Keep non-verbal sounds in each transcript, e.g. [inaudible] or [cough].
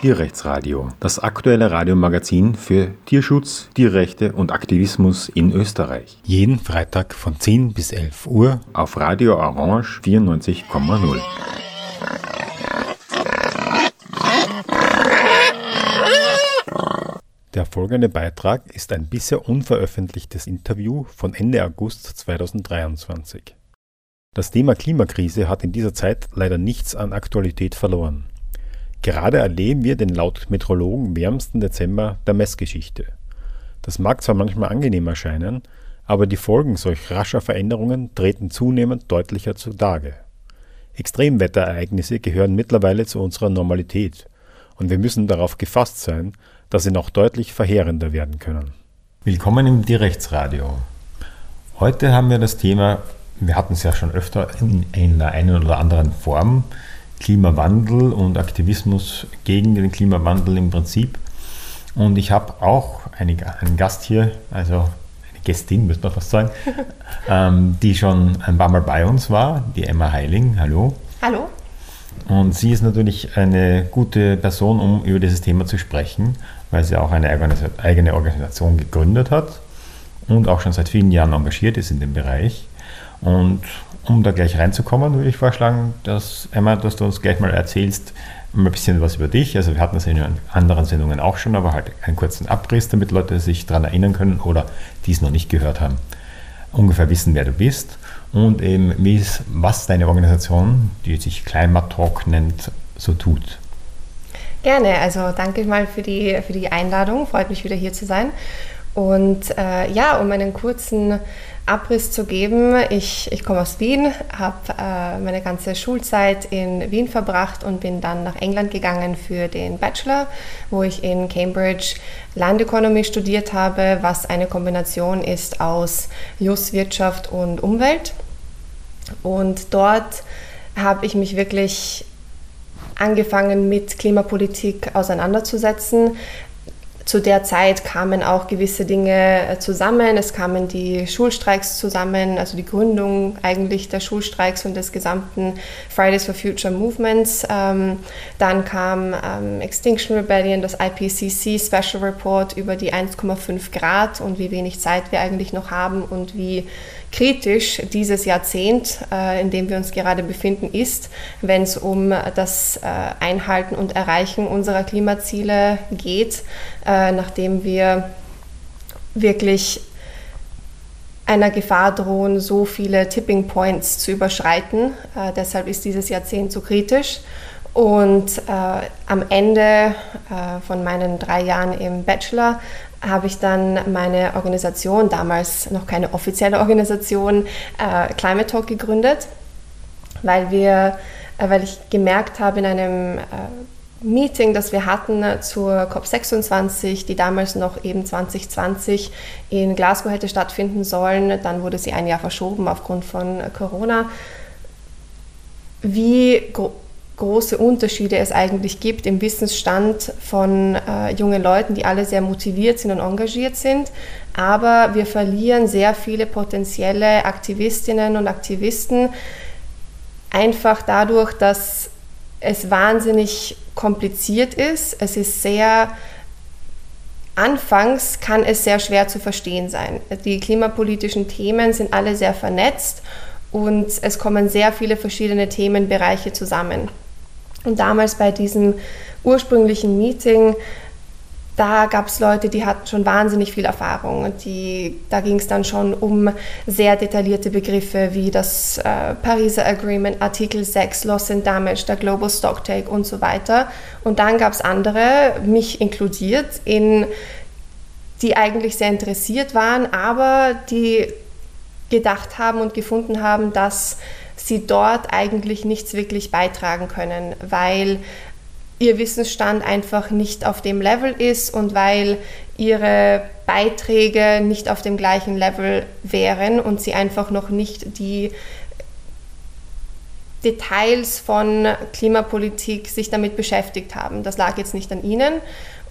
Tierrechtsradio, das aktuelle Radiomagazin für Tierschutz, Tierrechte und Aktivismus in Österreich. Jeden Freitag von 10 bis 11 Uhr auf Radio Orange 94,0. Der folgende Beitrag ist ein bisher unveröffentlichtes Interview von Ende August 2023. Das Thema Klimakrise hat in dieser Zeit leider nichts an Aktualität verloren. Gerade erleben wir den laut Meteorologen wärmsten Dezember der Messgeschichte. Das mag zwar manchmal angenehm erscheinen, aber die Folgen solch rascher Veränderungen treten zunehmend deutlicher zutage. Extremwetterereignisse gehören mittlerweile zu unserer Normalität und wir müssen darauf gefasst sein, dass sie noch deutlich verheerender werden können. Willkommen im Tierrechtsradio. Heute haben wir das Thema, wir hatten es ja schon öfter in einer einen oder anderen Form, Klimawandel und Aktivismus gegen den Klimawandel im Prinzip. Und ich habe auch eine, einen Gast hier, also eine Gästin, müsste man fast sagen, [laughs] ähm, die schon ein paar Mal bei uns war, die Emma Heiling. Hallo. Hallo. Und sie ist natürlich eine gute Person, um über dieses Thema zu sprechen, weil sie auch eine eigene Organisation gegründet hat und auch schon seit vielen Jahren engagiert ist in dem Bereich. Und um da gleich reinzukommen, würde ich vorschlagen, dass Emma, dass du uns gleich mal erzählst, ein bisschen was über dich. Also wir hatten das in anderen Sendungen auch schon, aber halt einen kurzen Abriss, damit Leute sich daran erinnern können oder die es noch nicht gehört haben, ungefähr wissen, wer du bist und eben wie was deine Organisation, die sich Climate Talk nennt, so tut. Gerne, also danke mal für die, für die Einladung, freut mich wieder hier zu sein. Und äh, ja, um einen kurzen Abriss zu geben, ich, ich komme aus Wien, habe äh, meine ganze Schulzeit in Wien verbracht und bin dann nach England gegangen für den Bachelor, wo ich in Cambridge Landökonomie studiert habe, was eine Kombination ist aus Just, Wirtschaft und Umwelt. Und dort habe ich mich wirklich angefangen mit Klimapolitik auseinanderzusetzen, zu der Zeit kamen auch gewisse Dinge äh, zusammen. Es kamen die Schulstreiks zusammen, also die Gründung eigentlich der Schulstreiks und des gesamten Fridays for Future Movements. Ähm, dann kam ähm, Extinction Rebellion, das IPCC Special Report über die 1,5 Grad und wie wenig Zeit wir eigentlich noch haben und wie kritisch dieses Jahrzehnt, äh, in dem wir uns gerade befinden, ist, wenn es um das äh, Einhalten und Erreichen unserer Klimaziele geht, äh, nachdem wir wirklich einer Gefahr drohen, so viele Tipping Points zu überschreiten. Deshalb ist dieses Jahrzehnt so kritisch. Und äh, am Ende äh, von meinen drei Jahren im Bachelor habe ich dann meine Organisation, damals noch keine offizielle Organisation, äh, Climate Talk gegründet, weil, wir, äh, weil ich gemerkt habe in einem äh, Meeting, das wir hatten zur COP26, die damals noch eben 2020 in Glasgow hätte stattfinden sollen, dann wurde sie ein Jahr verschoben aufgrund von Corona, wie große Unterschiede es eigentlich gibt im Wissensstand von äh, jungen Leuten, die alle sehr motiviert sind und engagiert sind. Aber wir verlieren sehr viele potenzielle Aktivistinnen und Aktivisten einfach dadurch, dass es wahnsinnig kompliziert ist. Es ist sehr Anfangs kann es sehr schwer zu verstehen sein. Die klimapolitischen Themen sind alle sehr vernetzt und es kommen sehr viele verschiedene Themenbereiche zusammen. Und damals bei diesem ursprünglichen Meeting, da gab es Leute, die hatten schon wahnsinnig viel Erfahrung. Und die, da ging es dann schon um sehr detaillierte Begriffe wie das äh, Pariser Agreement, Artikel 6, Loss and Damage, der Global Stocktake und so weiter. Und dann gab es andere, mich inkludiert, in, die eigentlich sehr interessiert waren, aber die gedacht haben und gefunden haben, dass sie dort eigentlich nichts wirklich beitragen können, weil ihr Wissensstand einfach nicht auf dem Level ist und weil ihre Beiträge nicht auf dem gleichen Level wären und sie einfach noch nicht die Details von Klimapolitik sich damit beschäftigt haben. Das lag jetzt nicht an ihnen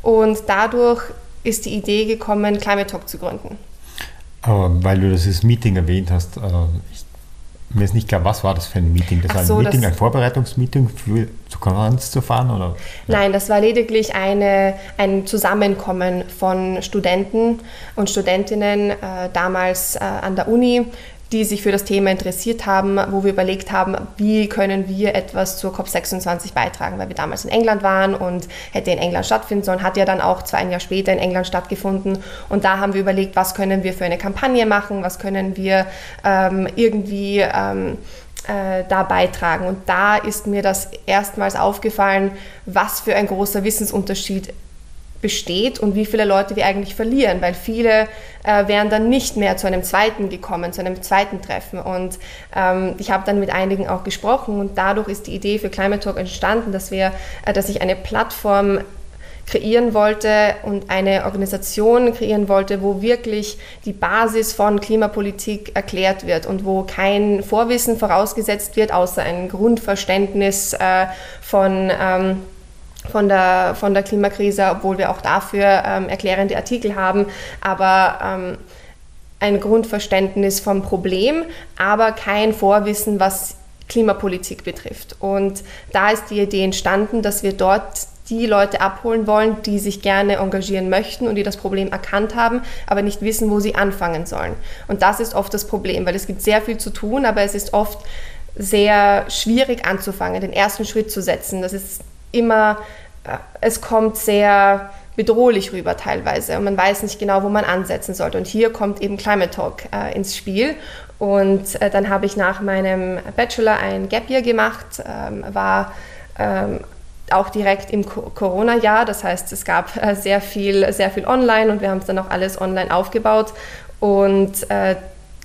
und dadurch ist die Idee gekommen, Climate Talk zu gründen. Aber weil du das Meeting erwähnt hast, äh, ich mir ist nicht klar, was war das für ein Meeting? Das Ach war ein so, Meeting, ein Vorbereitungsmeeting für zur Konferenz zu fahren? Oder? Nein, das war lediglich eine, ein Zusammenkommen von Studenten und Studentinnen äh, damals äh, an der Uni, die sich für das Thema interessiert haben, wo wir überlegt haben, wie können wir etwas zur COP26 beitragen, weil wir damals in England waren und hätte in England stattfinden sollen, hat ja dann auch zwei ein Jahr später in England stattgefunden. Und da haben wir überlegt, was können wir für eine Kampagne machen, was können wir ähm, irgendwie ähm, äh, da beitragen. Und da ist mir das erstmals aufgefallen, was für ein großer Wissensunterschied besteht und wie viele Leute wir eigentlich verlieren, weil viele äh, wären dann nicht mehr zu einem zweiten gekommen, zu einem zweiten Treffen. Und ähm, ich habe dann mit einigen auch gesprochen und dadurch ist die Idee für Climate Talk entstanden, dass wir, äh, dass ich eine Plattform kreieren wollte und eine Organisation kreieren wollte, wo wirklich die Basis von Klimapolitik erklärt wird und wo kein Vorwissen vorausgesetzt wird, außer ein Grundverständnis äh, von ähm, von der, von der Klimakrise, obwohl wir auch dafür ähm, erklärende Artikel haben, aber ähm, ein Grundverständnis vom Problem, aber kein Vorwissen, was Klimapolitik betrifft. Und da ist die Idee entstanden, dass wir dort die Leute abholen wollen, die sich gerne engagieren möchten und die das Problem erkannt haben, aber nicht wissen, wo sie anfangen sollen. Und das ist oft das Problem, weil es gibt sehr viel zu tun, aber es ist oft sehr schwierig anzufangen, den ersten Schritt zu setzen. Das ist immer, äh, es kommt sehr bedrohlich rüber teilweise und man weiß nicht genau, wo man ansetzen sollte. Und hier kommt eben Climate Talk äh, ins Spiel. Und äh, dann habe ich nach meinem Bachelor ein Gap Year gemacht, ähm, war ähm, auch direkt im Corona-Jahr. Das heißt, es gab äh, sehr viel, sehr viel online und wir haben es dann auch alles online aufgebaut. Und äh,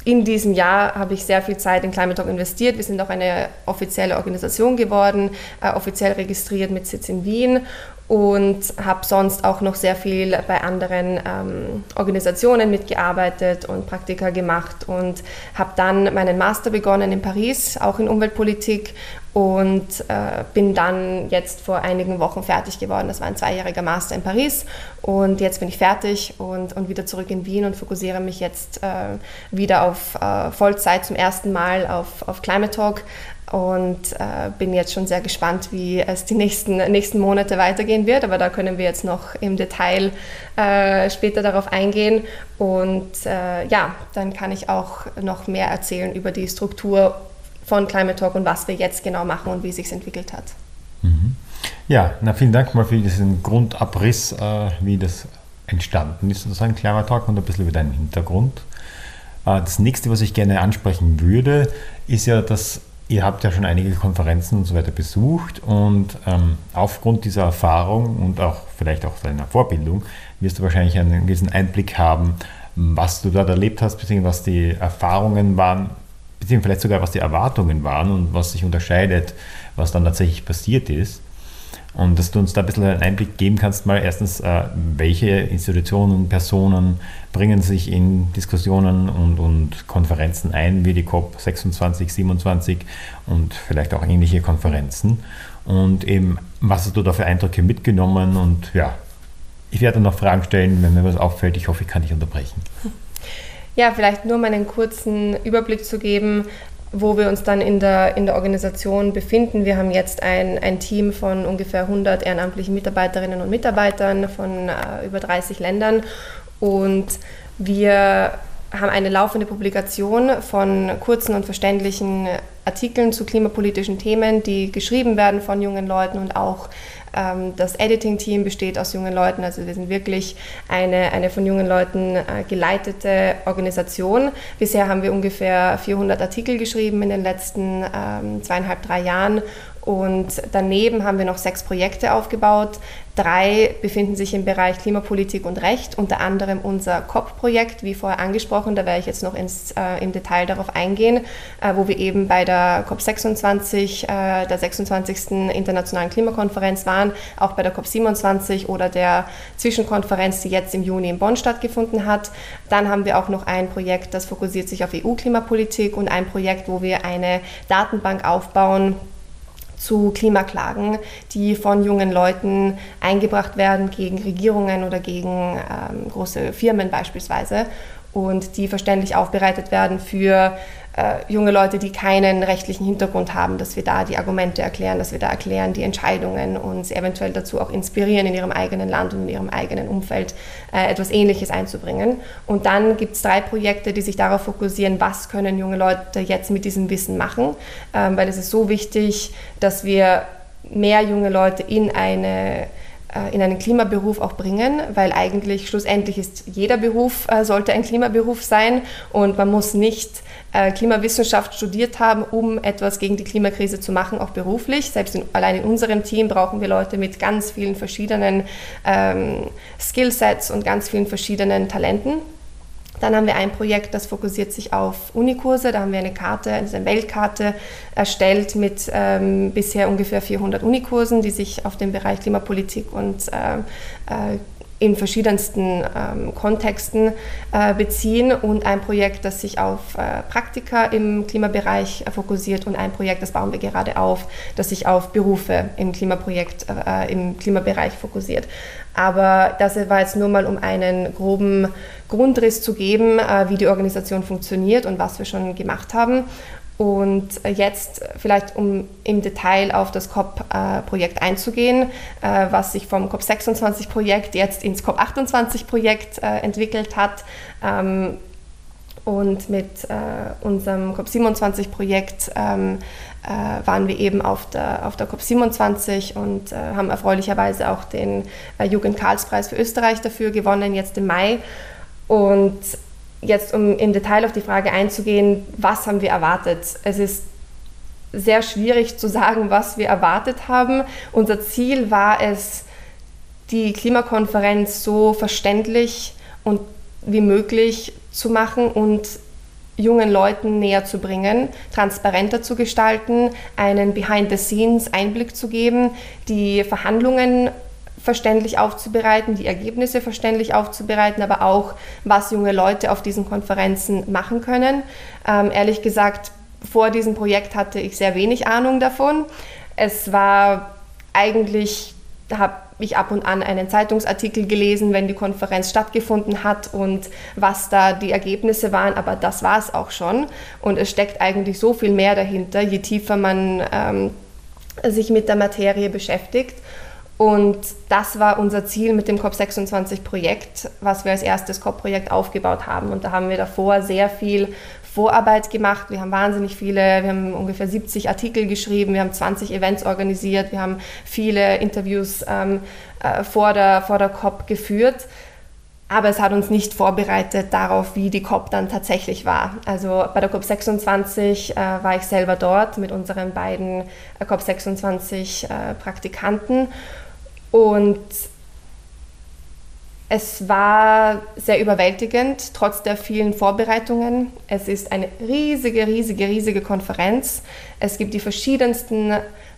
in diesem Jahr habe ich sehr viel Zeit in Climate Talk investiert. Wir sind auch eine offizielle Organisation geworden, äh, offiziell registriert mit Sitz in Wien und habe sonst auch noch sehr viel bei anderen ähm, Organisationen mitgearbeitet und Praktika gemacht und habe dann meinen Master begonnen in Paris, auch in Umweltpolitik und äh, bin dann jetzt vor einigen Wochen fertig geworden. Das war ein zweijähriger Master in Paris und jetzt bin ich fertig und, und wieder zurück in Wien und fokussiere mich jetzt äh, wieder auf äh, Vollzeit zum ersten Mal auf, auf Climate Talk, und äh, bin jetzt schon sehr gespannt, wie es die nächsten, nächsten Monate weitergehen wird. Aber da können wir jetzt noch im Detail äh, später darauf eingehen. Und äh, ja, dann kann ich auch noch mehr erzählen über die Struktur von Climate Talk und was wir jetzt genau machen und wie es sich entwickelt hat. Mhm. Ja, na, vielen Dank mal für diesen Grundabriss, äh, wie das entstanden ist, sozusagen Climate Talk und ein bisschen über deinen Hintergrund. Äh, das nächste, was ich gerne ansprechen würde, ist ja, dass Ihr habt ja schon einige Konferenzen und so weiter besucht und ähm, aufgrund dieser Erfahrung und auch vielleicht auch deiner Vorbildung wirst du wahrscheinlich einen gewissen Einblick haben, was du dort erlebt hast, beziehungsweise was die Erfahrungen waren, beziehungsweise vielleicht sogar was die Erwartungen waren und was sich unterscheidet, was dann tatsächlich passiert ist. Und dass du uns da ein bisschen einen Einblick geben kannst, mal erstens, äh, welche Institutionen, Personen bringen sich in Diskussionen und, und Konferenzen ein, wie die COP 26, 27 und vielleicht auch ähnliche Konferenzen. Und eben, was hast du da für Eindrücke mitgenommen? Und ja, ich werde noch Fragen stellen, wenn mir was auffällt. Ich hoffe, ich kann dich unterbrechen. [laughs] Ja, vielleicht nur um einen kurzen Überblick zu geben wo wir uns dann in der, in der Organisation befinden. Wir haben jetzt ein, ein Team von ungefähr 100 ehrenamtlichen Mitarbeiterinnen und Mitarbeitern von äh, über 30 Ländern und wir haben eine laufende Publikation von kurzen und verständlichen Artikeln zu klimapolitischen Themen, die geschrieben werden von jungen Leuten und auch das Editing-Team besteht aus jungen Leuten. Also wir sind wirklich eine, eine von jungen Leuten äh, geleitete Organisation. Bisher haben wir ungefähr 400 Artikel geschrieben in den letzten ähm, zweieinhalb, drei Jahren und daneben haben wir noch sechs Projekte aufgebaut. Drei befinden sich im Bereich Klimapolitik und Recht, unter anderem unser COP-Projekt, wie vorher angesprochen. Da werde ich jetzt noch ins, äh, im Detail darauf eingehen, äh, wo wir eben bei der COP26, äh, der 26. Internationalen Klimakonferenz waren, auch bei der COP27 oder der Zwischenkonferenz, die jetzt im Juni in Bonn stattgefunden hat. Dann haben wir auch noch ein Projekt, das fokussiert sich auf EU-Klimapolitik und ein Projekt, wo wir eine Datenbank aufbauen, zu Klimaklagen, die von jungen Leuten eingebracht werden gegen Regierungen oder gegen ähm, große Firmen beispielsweise und die verständlich aufbereitet werden für äh, junge Leute, die keinen rechtlichen Hintergrund haben, dass wir da die Argumente erklären, dass wir da erklären die Entscheidungen und sie eventuell dazu auch inspirieren, in ihrem eigenen Land und in ihrem eigenen Umfeld äh, etwas Ähnliches einzubringen. Und dann gibt es drei Projekte, die sich darauf fokussieren, was können junge Leute jetzt mit diesem Wissen machen, ähm, weil es ist so wichtig, dass wir mehr junge Leute in eine äh, in einen Klimaberuf auch bringen, weil eigentlich schlussendlich ist jeder Beruf äh, sollte ein Klimaberuf sein und man muss nicht äh, Klimawissenschaft studiert haben, um etwas gegen die Klimakrise zu machen, auch beruflich. Selbst in, allein in unserem Team brauchen wir Leute mit ganz vielen verschiedenen ähm, Skillsets und ganz vielen verschiedenen Talenten. Dann haben wir ein Projekt, das fokussiert sich auf Unikurse. Da haben wir eine Karte, eine Weltkarte erstellt mit ähm, bisher ungefähr 400 Unikursen, die sich auf den Bereich Klimapolitik und äh, äh, in verschiedensten ähm, Kontexten äh, beziehen und ein Projekt, das sich auf äh, Praktika im Klimabereich äh, fokussiert und ein Projekt, das bauen wir gerade auf, das sich auf Berufe im Klimaprojekt, äh, im Klimabereich fokussiert. Aber das war jetzt nur mal, um einen groben Grundriss zu geben, äh, wie die Organisation funktioniert und was wir schon gemacht haben. Und jetzt vielleicht, um im Detail auf das COP-Projekt einzugehen, äh, was sich vom COP26-Projekt jetzt ins COP28-Projekt äh, entwickelt hat. Ähm, und mit unserem COP27-Projekt ähm, waren wir eben auf der, auf der COP27 und haben erfreulicherweise auch den Jugend-Karls-Preis für Österreich dafür gewonnen, jetzt im Mai. Und jetzt, um im Detail auf die Frage einzugehen, was haben wir erwartet? Es ist sehr schwierig zu sagen, was wir erwartet haben. Unser Ziel war es, die Klimakonferenz so verständlich und wie möglich zu machen und jungen Leuten näher zu bringen, transparenter zu gestalten, einen Behind-the-Scenes-Einblick zu geben, die Verhandlungen verständlich aufzubereiten, die Ergebnisse verständlich aufzubereiten, aber auch, was junge Leute auf diesen Konferenzen machen können. Ähm, ehrlich gesagt, vor diesem Projekt hatte ich sehr wenig Ahnung davon. Es war eigentlich, habe ich ab und an einen Zeitungsartikel gelesen, wenn die Konferenz stattgefunden hat und was da die Ergebnisse waren, aber das war es auch schon. Und es steckt eigentlich so viel mehr dahinter, je tiefer man ähm, sich mit der Materie beschäftigt. Und das war unser Ziel mit dem COP26-Projekt, was wir als erstes COP-Projekt aufgebaut haben. Und da haben wir davor sehr viel Vorarbeit gemacht. Wir haben wahnsinnig viele, wir haben ungefähr 70 Artikel geschrieben, wir haben 20 Events organisiert, wir haben viele Interviews ähm, äh, vor, der, vor der COP geführt. Aber es hat uns nicht vorbereitet darauf, wie die COP dann tatsächlich war. Also bei der COP26 äh, war ich selber dort mit unseren beiden äh, COP26 äh, und es war sehr überwältigend, trotz der vielen Vorbereitungen. Es ist eine riesige, riesige, riesige Konferenz. Es gibt die verschiedensten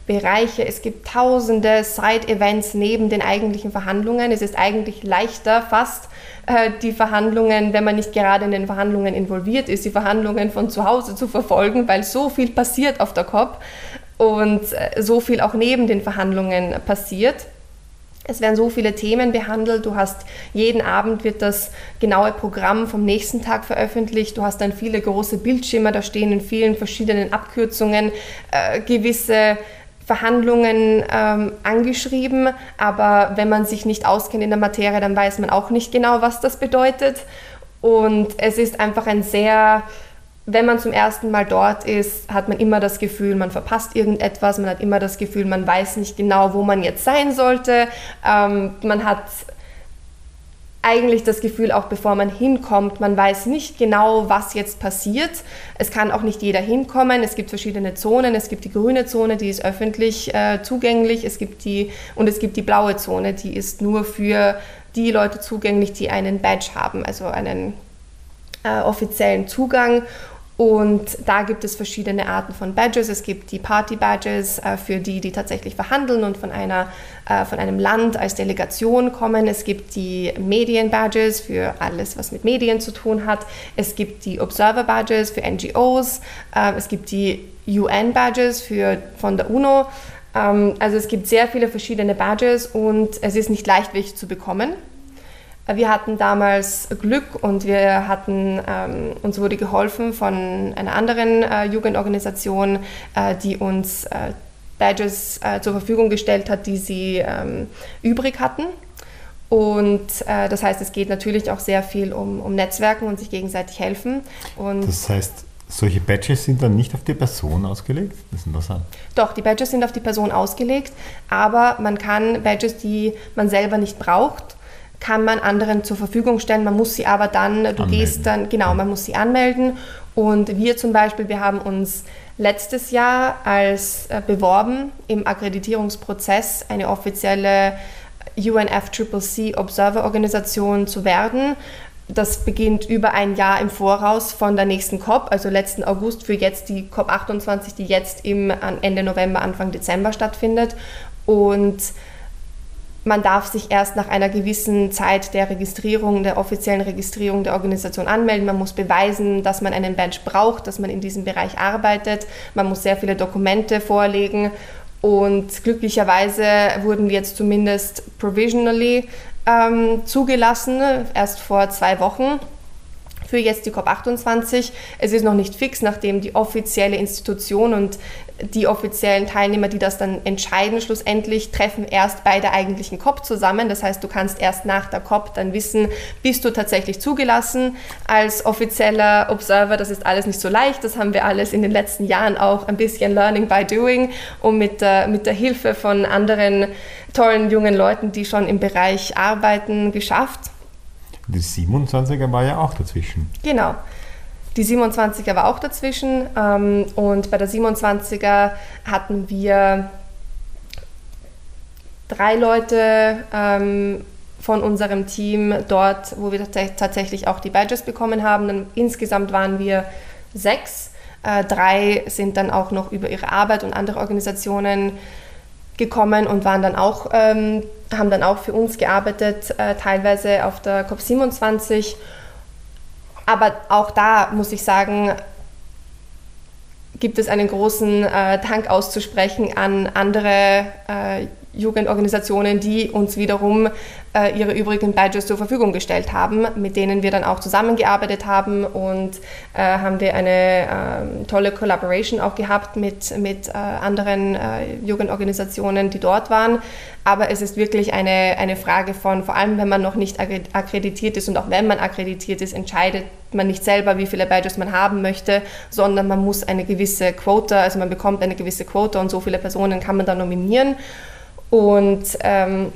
Bereiche, es gibt tausende Side-Events neben den eigentlichen Verhandlungen. Es ist eigentlich leichter, fast äh, die Verhandlungen, wenn man nicht gerade in den Verhandlungen involviert ist, die Verhandlungen von zu Hause zu verfolgen, weil so viel passiert auf der COP und äh, so viel auch neben den Verhandlungen passiert. Es werden so viele Themen behandelt. Du hast jeden Abend wird das genaue Programm vom nächsten Tag veröffentlicht. Du hast dann viele große Bildschirme, da stehen in vielen verschiedenen Abkürzungen äh, gewisse Verhandlungen ähm, angeschrieben, aber wenn man sich nicht auskennt in der Materie, dann weiß man auch nicht genau, was das bedeutet. Und es ist einfach ein sehr wenn man zum ersten Mal dort ist, hat man immer das Gefühl, man verpasst irgendetwas, man hat immer das Gefühl, man weiß nicht genau, wo man jetzt sein sollte. Ähm, man hat eigentlich das Gefühl, auch bevor man hinkommt, man weiß nicht genau, was jetzt passiert. Es kann auch nicht jeder hinkommen. Es gibt verschiedene Zonen. Es gibt die grüne Zone, die ist öffentlich äh, zugänglich. Es gibt die und es gibt die blaue Zone, die ist nur für die Leute zugänglich, die einen Badge haben, also einen äh, offiziellen Zugang. Und da gibt es verschiedene Arten von Badges. Es gibt die Party-Badges äh, für die, die tatsächlich verhandeln und von, einer, äh, von einem Land als Delegation kommen. Es gibt die Medien-Badges für alles, was mit Medien zu tun hat. Es gibt die Observer-Badges für NGOs. Äh, es gibt die UN-Badges von der UNO. Ähm, also es gibt sehr viele verschiedene Badges und es ist nicht leicht, welche zu bekommen. Wir hatten damals Glück und wir hatten, ähm, uns wurde geholfen von einer anderen äh, Jugendorganisation, äh, die uns äh, Badges äh, zur Verfügung gestellt hat, die sie ähm, übrig hatten. Und äh, das heißt, es geht natürlich auch sehr viel um, um Netzwerken und sich gegenseitig helfen. Und das heißt, solche Badges sind dann nicht auf die Person ausgelegt? Das ist interessant. Doch, die Badges sind auf die Person ausgelegt, aber man kann Badges, die man selber nicht braucht, kann man anderen zur Verfügung stellen. Man muss sie aber dann, du anmelden. gehst dann, genau, man muss sie anmelden. Und wir zum Beispiel, wir haben uns letztes Jahr als äh, beworben im Akkreditierungsprozess eine offizielle UNFCCC Observer Organisation zu werden. Das beginnt über ein Jahr im Voraus von der nächsten COP, also letzten August für jetzt die COP 28, die jetzt im Ende November, Anfang Dezember stattfindet. Und man darf sich erst nach einer gewissen Zeit der Registrierung, der offiziellen Registrierung der Organisation anmelden. Man muss beweisen, dass man einen Badge braucht, dass man in diesem Bereich arbeitet. Man muss sehr viele Dokumente vorlegen. Und glücklicherweise wurden wir jetzt zumindest provisionally ähm, zugelassen, erst vor zwei Wochen für jetzt die COP28. Es ist noch nicht fix, nachdem die offizielle Institution und die offiziellen Teilnehmer, die das dann entscheiden, schlussendlich treffen erst bei der eigentlichen COP zusammen. Das heißt, du kannst erst nach der COP dann wissen, bist du tatsächlich zugelassen als offizieller Observer. Das ist alles nicht so leicht. Das haben wir alles in den letzten Jahren auch ein bisschen Learning by Doing und mit der, mit der Hilfe von anderen tollen jungen Leuten, die schon im Bereich arbeiten, geschafft. Die 27er war ja auch dazwischen. Genau. Die 27er war auch dazwischen ähm, und bei der 27er hatten wir drei Leute ähm, von unserem Team dort, wo wir tatsächlich auch die Badges bekommen haben. Dann insgesamt waren wir sechs. Äh, drei sind dann auch noch über ihre Arbeit und andere Organisationen gekommen und waren dann auch, ähm, haben dann auch für uns gearbeitet, äh, teilweise auf der COP27. Aber auch da muss ich sagen, gibt es einen großen äh, Dank auszusprechen an andere äh, Jugendorganisationen, die uns wiederum äh, ihre übrigen Badges zur Verfügung gestellt haben, mit denen wir dann auch zusammengearbeitet haben und äh, haben wir eine äh, tolle Collaboration auch gehabt mit, mit äh, anderen äh, Jugendorganisationen, die dort waren. Aber es ist wirklich eine, eine Frage von, vor allem wenn man noch nicht akkreditiert ist und auch wenn man akkreditiert ist, entscheidet man nicht selber, wie viele Badges man haben möchte, sondern man muss eine gewisse Quota, also man bekommt eine gewisse Quota und so viele Personen kann man dann nominieren. Und ähm,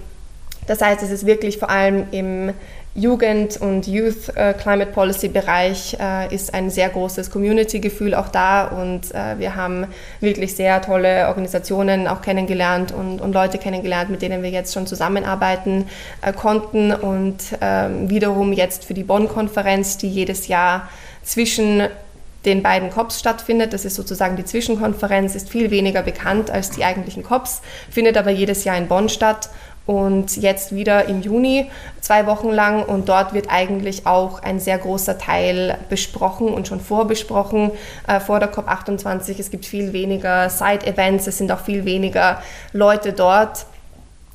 das heißt, es ist wirklich vor allem im Jugend- und Youth äh, Climate Policy Bereich äh, ist ein sehr großes Community-Gefühl auch da. Und äh, wir haben wirklich sehr tolle Organisationen auch kennengelernt und, und Leute kennengelernt, mit denen wir jetzt schon zusammenarbeiten äh, konnten. Und ähm, wiederum jetzt für die Bonn-Konferenz, die jedes Jahr zwischen den beiden COPs stattfindet. Das ist sozusagen die Zwischenkonferenz, ist viel weniger bekannt als die eigentlichen COPs, findet aber jedes Jahr in Bonn statt und jetzt wieder im Juni, zwei Wochen lang. Und dort wird eigentlich auch ein sehr großer Teil besprochen und schon vorbesprochen äh, vor der COP28. Es gibt viel weniger Side-Events, es sind auch viel weniger Leute dort.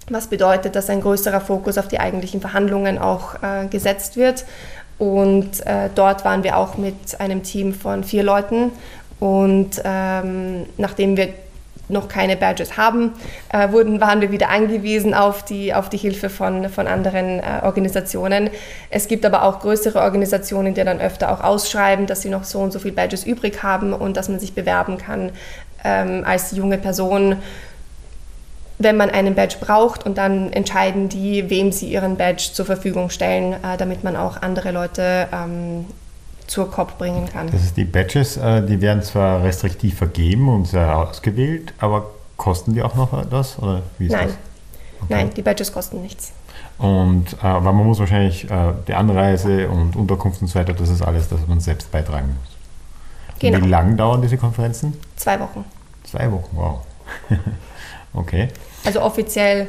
Was bedeutet, dass ein größerer Fokus auf die eigentlichen Verhandlungen auch äh, gesetzt wird. Und äh, dort waren wir auch mit einem Team von vier Leuten. Und ähm, nachdem wir noch keine Badges haben, äh, wurden, waren wir wieder angewiesen auf die, auf die Hilfe von, von anderen äh, Organisationen. Es gibt aber auch größere Organisationen, die dann öfter auch ausschreiben, dass sie noch so und so viele Badges übrig haben und dass man sich bewerben kann ähm, als junge Person wenn man einen Badge braucht und dann entscheiden die, wem sie ihren Badge zur Verfügung stellen, äh, damit man auch andere Leute ähm, zur COP bringen kann. Das ist die Badges, äh, die werden zwar restriktiv vergeben und sehr ausgewählt, aber kosten die auch noch etwas? Oder wie ist Nein. Das? Okay. Nein, die Badges kosten nichts. Und äh, weil man muss wahrscheinlich äh, die Anreise und Unterkunft und so weiter, das ist alles, das man selbst beitragen muss. Genau. Wie lang dauern diese Konferenzen? Zwei Wochen. Zwei Wochen, wow. [laughs] Okay. Also offiziell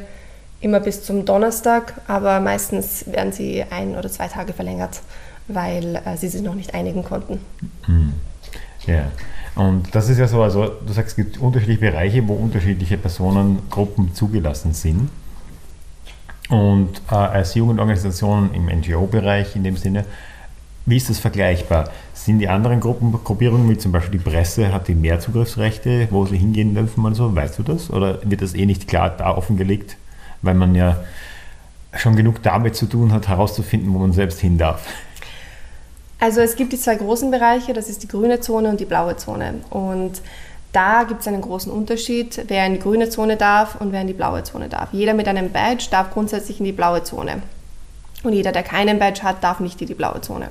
immer bis zum Donnerstag, aber meistens werden sie ein oder zwei Tage verlängert, weil äh, sie sich noch nicht einigen konnten. Hm. Ja. Und das ist ja so, also du sagst, es gibt unterschiedliche Bereiche, wo unterschiedliche Personengruppen zugelassen sind. Und äh, als Jugendorganisation im NGO-Bereich in dem Sinne, wie ist das vergleichbar? Sind die anderen Gruppen, Gruppierungen, wie zum Beispiel die Presse, hat die mehr Zugriffsrechte, wo sie hingehen dürfen oder so? Weißt du das? Oder wird das eh nicht klar da offengelegt, weil man ja schon genug damit zu tun hat, herauszufinden, wo man selbst hin darf? Also es gibt die zwei großen Bereiche, das ist die grüne Zone und die blaue Zone. Und da gibt es einen großen Unterschied, wer in die grüne Zone darf und wer in die blaue Zone darf. Jeder mit einem Badge darf grundsätzlich in die blaue Zone. Und jeder, der keinen Badge hat, darf nicht in die blaue Zone.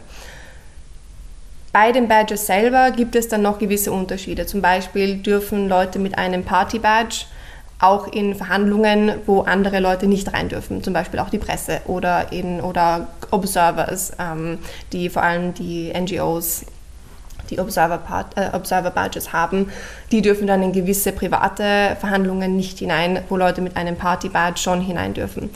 Bei den Badges selber gibt es dann noch gewisse Unterschiede. Zum Beispiel dürfen Leute mit einem Party-Badge auch in Verhandlungen, wo andere Leute nicht rein dürfen, zum Beispiel auch die Presse oder, in, oder Observers, ähm, die vor allem die NGOs, die Observer, äh, Observer Badges haben, die dürfen dann in gewisse private Verhandlungen nicht hinein, wo Leute mit einem Party Badge schon hinein dürfen.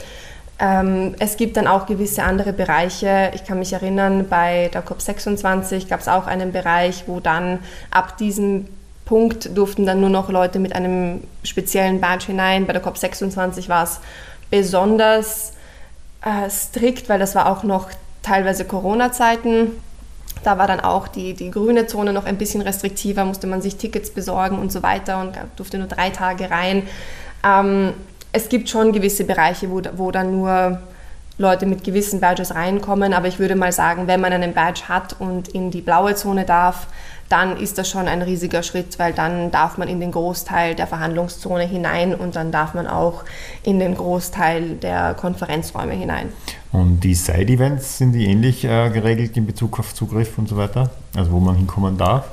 Ähm, es gibt dann auch gewisse andere Bereiche. Ich kann mich erinnern, bei der COP26 gab es auch einen Bereich, wo dann ab diesem Punkt durften dann nur noch Leute mit einem speziellen Badge hinein. Bei der COP26 war es besonders äh, strikt, weil das war auch noch teilweise Corona-Zeiten. Da war dann auch die, die grüne Zone noch ein bisschen restriktiver, musste man sich Tickets besorgen und so weiter und durfte nur drei Tage rein. Ähm, es gibt schon gewisse Bereiche, wo, wo dann nur Leute mit gewissen Badges reinkommen, aber ich würde mal sagen, wenn man einen Badge hat und in die blaue Zone darf, dann ist das schon ein riesiger Schritt, weil dann darf man in den Großteil der Verhandlungszone hinein und dann darf man auch in den Großteil der Konferenzräume hinein. Und die Side-Events, sind die ähnlich äh, geregelt in Bezug auf Zugriff und so weiter? Also wo man hinkommen darf?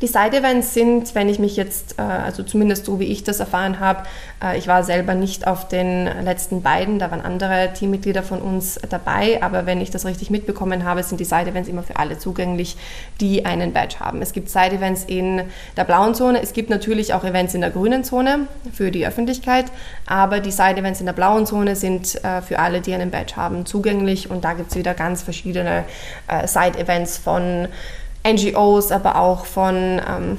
Die Side-Events sind, wenn ich mich jetzt, äh, also zumindest so wie ich das erfahren habe, äh, ich war selber nicht auf den letzten beiden, da waren andere Teammitglieder von uns dabei, aber wenn ich das richtig mitbekommen habe, sind die Side-Events immer für alle zugänglich, die einen Badge haben. Es gibt Side-Events in der blauen Zone, es gibt natürlich auch Events in der grünen Zone für die Öffentlichkeit, aber die Side-Events in der blauen Zone sind äh, für alle, die einen Badge haben, zugänglich und da gibt es wieder ganz verschiedene Side-Events von NGOs, aber auch von, ähm,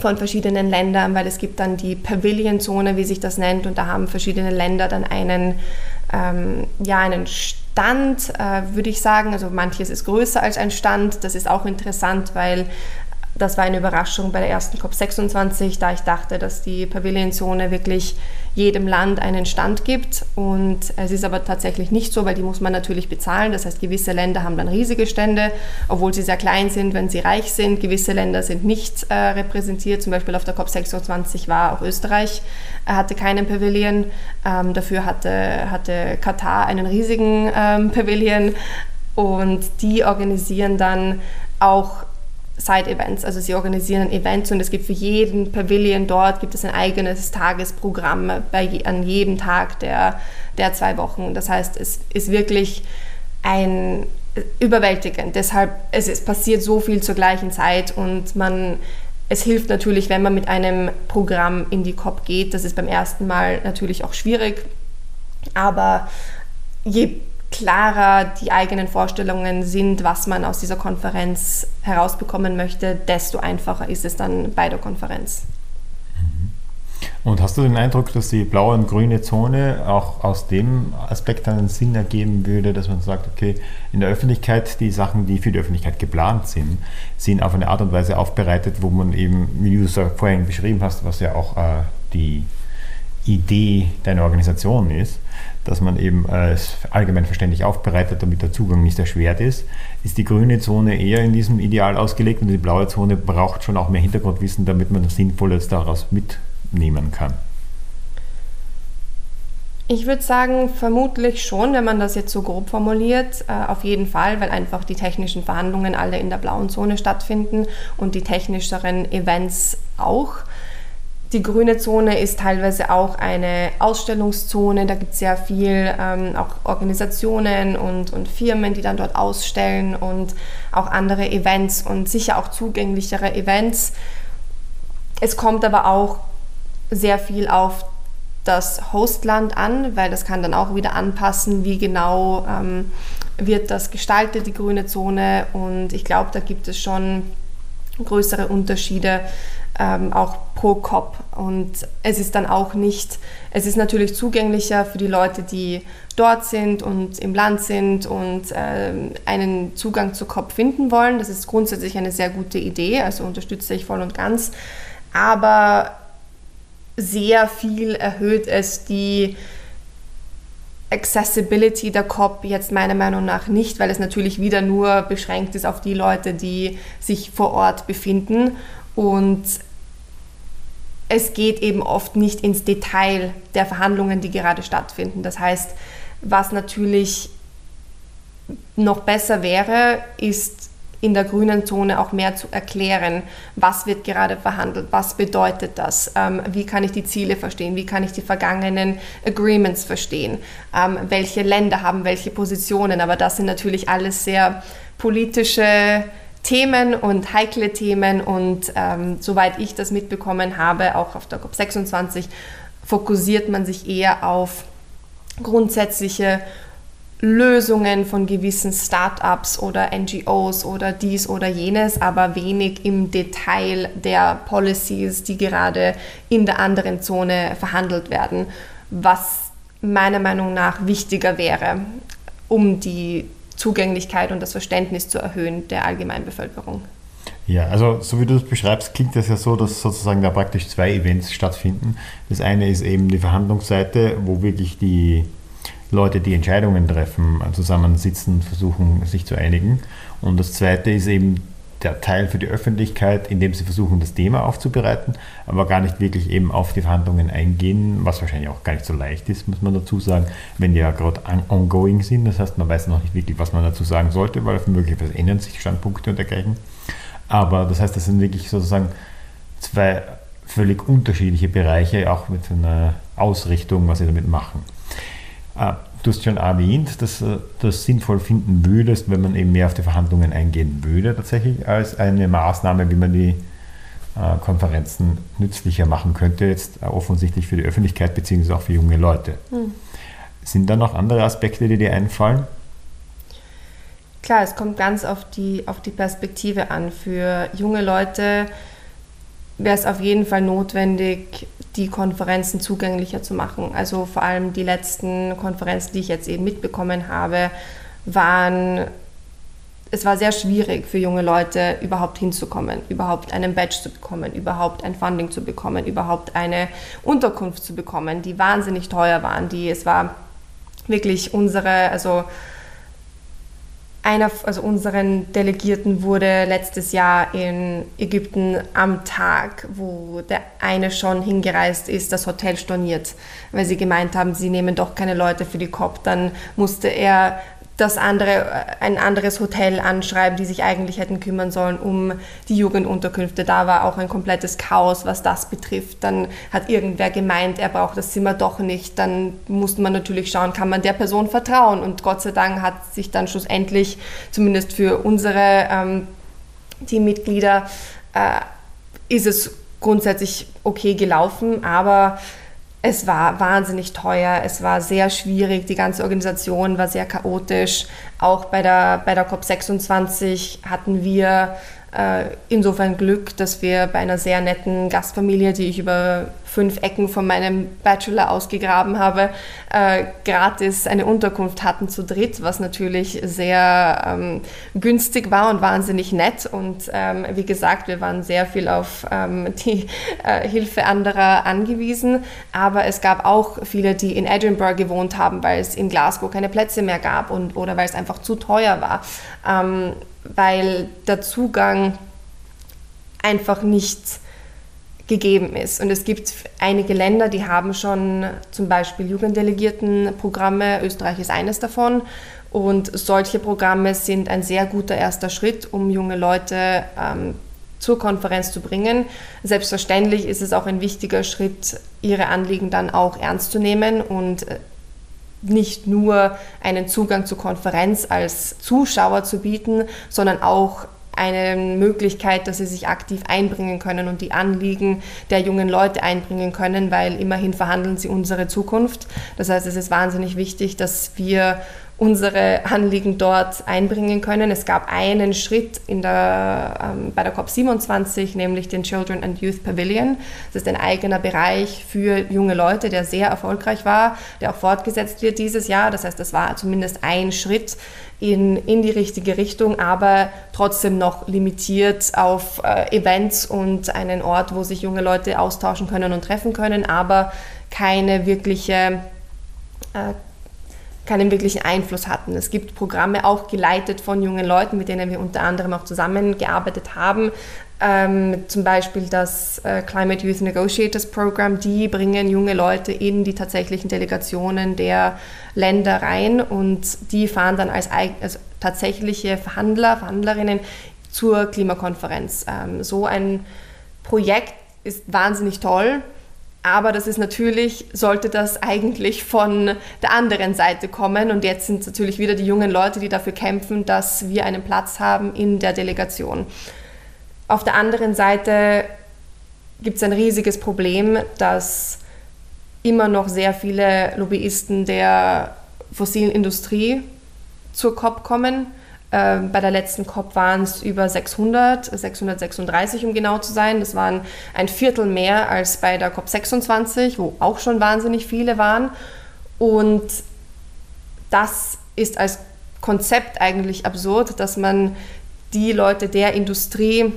von verschiedenen Ländern, weil es gibt dann die Pavilion-Zone, wie sich das nennt, und da haben verschiedene Länder dann einen, ähm, ja, einen Stand, äh, würde ich sagen. Also manches ist größer als ein Stand. Das ist auch interessant, weil das war eine Überraschung bei der ersten COP26, da ich dachte, dass die Pavillionzone wirklich jedem Land einen Stand gibt. Und es ist aber tatsächlich nicht so, weil die muss man natürlich bezahlen. Das heißt, gewisse Länder haben dann riesige Stände, obwohl sie sehr klein sind, wenn sie reich sind. Gewisse Länder sind nicht äh, repräsentiert. Zum Beispiel auf der COP26 war auch Österreich, äh, hatte keinen Pavillon. Ähm, dafür hatte, hatte Katar einen riesigen ähm, Pavillon. Und die organisieren dann auch Side-Events. Also sie organisieren Events und es gibt für jeden Pavilion dort gibt es ein eigenes Tagesprogramm bei, an jedem Tag der, der zwei Wochen. Das heißt, es ist wirklich ein überwältigend. Deshalb es, es passiert so viel zur gleichen Zeit und man es hilft natürlich, wenn man mit einem Programm in die COP geht. Das ist beim ersten Mal natürlich auch schwierig, aber je klarer die eigenen Vorstellungen sind, was man aus dieser Konferenz herausbekommen möchte, desto einfacher ist es dann bei der Konferenz. Mhm. Und hast du den Eindruck, dass die blaue und grüne Zone auch aus dem Aspekt einen Sinn ergeben würde, dass man sagt, okay, in der Öffentlichkeit, die Sachen, die für die Öffentlichkeit geplant sind, sind auf eine Art und Weise aufbereitet, wo man eben, wie du es vorhin beschrieben hast, was ja auch äh, die Idee deiner Organisation ist, dass man eben äh, es allgemein verständlich aufbereitet, damit der Zugang nicht erschwert ist, ist die grüne Zone eher in diesem Ideal ausgelegt und die blaue Zone braucht schon auch mehr Hintergrundwissen, damit man das Sinnvolles daraus mitnehmen kann. Ich würde sagen, vermutlich schon, wenn man das jetzt so grob formuliert, äh, auf jeden Fall, weil einfach die technischen Verhandlungen alle in der blauen Zone stattfinden und die technischeren Events auch. Die grüne Zone ist teilweise auch eine Ausstellungszone. Da gibt es sehr viel ähm, auch Organisationen und, und Firmen, die dann dort ausstellen und auch andere Events und sicher auch zugänglichere Events. Es kommt aber auch sehr viel auf das Hostland an, weil das kann dann auch wieder anpassen, wie genau ähm, wird das gestaltet, die grüne Zone. Und ich glaube, da gibt es schon größere Unterschiede ähm, auch pro Cop. Und es ist dann auch nicht, es ist natürlich zugänglicher für die Leute, die dort sind und im Land sind und äh, einen Zugang zu COP finden wollen. Das ist grundsätzlich eine sehr gute Idee, also unterstütze ich voll und ganz. Aber sehr viel erhöht es die Accessibility der COP jetzt meiner Meinung nach nicht, weil es natürlich wieder nur beschränkt ist auf die Leute, die sich vor Ort befinden. Und es geht eben oft nicht ins Detail der Verhandlungen, die gerade stattfinden. Das heißt, was natürlich noch besser wäre, ist in der grünen Zone auch mehr zu erklären, was wird gerade verhandelt, was bedeutet das, ähm, wie kann ich die Ziele verstehen, wie kann ich die vergangenen Agreements verstehen, ähm, welche Länder haben welche Positionen, aber das sind natürlich alles sehr politische Themen und heikle Themen und ähm, soweit ich das mitbekommen habe, auch auf der COP26, fokussiert man sich eher auf grundsätzliche Lösungen von gewissen Startups oder NGOs oder dies oder jenes, aber wenig im Detail der Policies, die gerade in der anderen Zone verhandelt werden, was meiner Meinung nach wichtiger wäre, um die Zugänglichkeit und das Verständnis zu erhöhen der Allgemeinbevölkerung. Ja, also so wie du das beschreibst, klingt das ja so, dass sozusagen da praktisch zwei Events stattfinden. Das eine ist eben die Verhandlungsseite, wo wirklich die Leute, die Entscheidungen treffen, zusammensitzen, versuchen, sich zu einigen. Und das zweite ist eben der Teil für die Öffentlichkeit, in dem sie versuchen, das Thema aufzubereiten, aber gar nicht wirklich eben auf die Verhandlungen eingehen, was wahrscheinlich auch gar nicht so leicht ist, muss man dazu sagen, wenn die ja gerade ongoing sind. Das heißt, man weiß noch nicht wirklich, was man dazu sagen sollte, weil möglicherweise ändern sich Standpunkte und dergleichen. Aber das heißt, das sind wirklich sozusagen zwei völlig unterschiedliche Bereiche, auch mit einer Ausrichtung, was sie damit machen. Äh, du hast schon erwähnt, dass du das sinnvoll finden würdest, wenn man eben mehr auf die Verhandlungen eingehen würde, tatsächlich als eine Maßnahme, wie man die äh, Konferenzen nützlicher machen könnte, jetzt offensichtlich für die Öffentlichkeit bzw. auch für junge Leute. Hm. Sind da noch andere Aspekte, die dir einfallen? Klar, es kommt ganz auf die, auf die Perspektive an. Für junge Leute wäre es auf jeden Fall notwendig, die Konferenzen zugänglicher zu machen. Also vor allem die letzten Konferenzen, die ich jetzt eben mitbekommen habe, waren, es war sehr schwierig für junge Leute überhaupt hinzukommen, überhaupt einen Badge zu bekommen, überhaupt ein Funding zu bekommen, überhaupt eine Unterkunft zu bekommen, die wahnsinnig teuer waren. Die, es war wirklich unsere, also einer, also unseren Delegierten wurde letztes Jahr in Ägypten am Tag, wo der eine schon hingereist ist, das Hotel storniert, weil sie gemeint haben, sie nehmen doch keine Leute für die COP. Dann musste er das andere, ein anderes Hotel anschreiben, die sich eigentlich hätten kümmern sollen um die Jugendunterkünfte. Da war auch ein komplettes Chaos, was das betrifft. Dann hat irgendwer gemeint, er braucht das Zimmer doch nicht. Dann musste man natürlich schauen, kann man der Person vertrauen. Und Gott sei Dank hat sich dann schlussendlich, zumindest für unsere ähm, Teammitglieder, äh, ist es grundsätzlich okay gelaufen. Aber es war wahnsinnig teuer, es war sehr schwierig, die ganze Organisation war sehr chaotisch. Auch bei der, bei der COP26 hatten wir äh, insofern Glück, dass wir bei einer sehr netten Gastfamilie, die ich über fünf Ecken von meinem Bachelor ausgegraben habe, äh, gratis eine Unterkunft hatten zu dritt, was natürlich sehr ähm, günstig war und wahnsinnig nett. Und ähm, wie gesagt, wir waren sehr viel auf ähm, die äh, Hilfe anderer angewiesen. Aber es gab auch viele, die in Edinburgh gewohnt haben, weil es in Glasgow keine Plätze mehr gab und, oder weil es einfach zu teuer war. Ähm, weil der Zugang einfach nicht gegeben ist. Und es gibt einige Länder, die haben schon zum Beispiel Jugenddelegiertenprogramme. Österreich ist eines davon. Und solche Programme sind ein sehr guter erster Schritt, um junge Leute ähm, zur Konferenz zu bringen. Selbstverständlich ist es auch ein wichtiger Schritt, ihre Anliegen dann auch ernst zu nehmen und äh, nicht nur einen Zugang zur Konferenz als Zuschauer zu bieten, sondern auch eine Möglichkeit, dass sie sich aktiv einbringen können und die Anliegen der jungen Leute einbringen können, weil immerhin verhandeln sie unsere Zukunft. Das heißt, es ist wahnsinnig wichtig, dass wir unsere Anliegen dort einbringen können. Es gab einen Schritt in der, ähm, bei der COP27, nämlich den Children and Youth Pavilion. Das ist ein eigener Bereich für junge Leute, der sehr erfolgreich war, der auch fortgesetzt wird dieses Jahr. Das heißt, das war zumindest ein Schritt in, in die richtige Richtung, aber trotzdem noch limitiert auf äh, Events und einen Ort, wo sich junge Leute austauschen können und treffen können, aber keine wirkliche äh, keinen wirklichen Einfluss hatten. Es gibt Programme auch geleitet von jungen Leuten, mit denen wir unter anderem auch zusammengearbeitet haben. Ähm, zum Beispiel das äh, Climate Youth Negotiators Program, die bringen junge Leute in die tatsächlichen Delegationen der Länder rein und die fahren dann als, als tatsächliche Verhandler, Verhandlerinnen zur Klimakonferenz. Ähm, so ein Projekt ist wahnsinnig toll aber das ist natürlich, sollte das eigentlich von der anderen Seite kommen. Und jetzt sind es natürlich wieder die jungen Leute, die dafür kämpfen, dass wir einen Platz haben in der Delegation. Auf der anderen Seite gibt es ein riesiges Problem, dass immer noch sehr viele Lobbyisten der fossilen Industrie zur COP kommen ähm, bei der letzten COP waren es über 600, 636 um genau zu sein. Das waren ein Viertel mehr als bei der COP 26, wo auch schon wahnsinnig viele waren. Und das ist als Konzept eigentlich absurd, dass man die Leute der Industrie,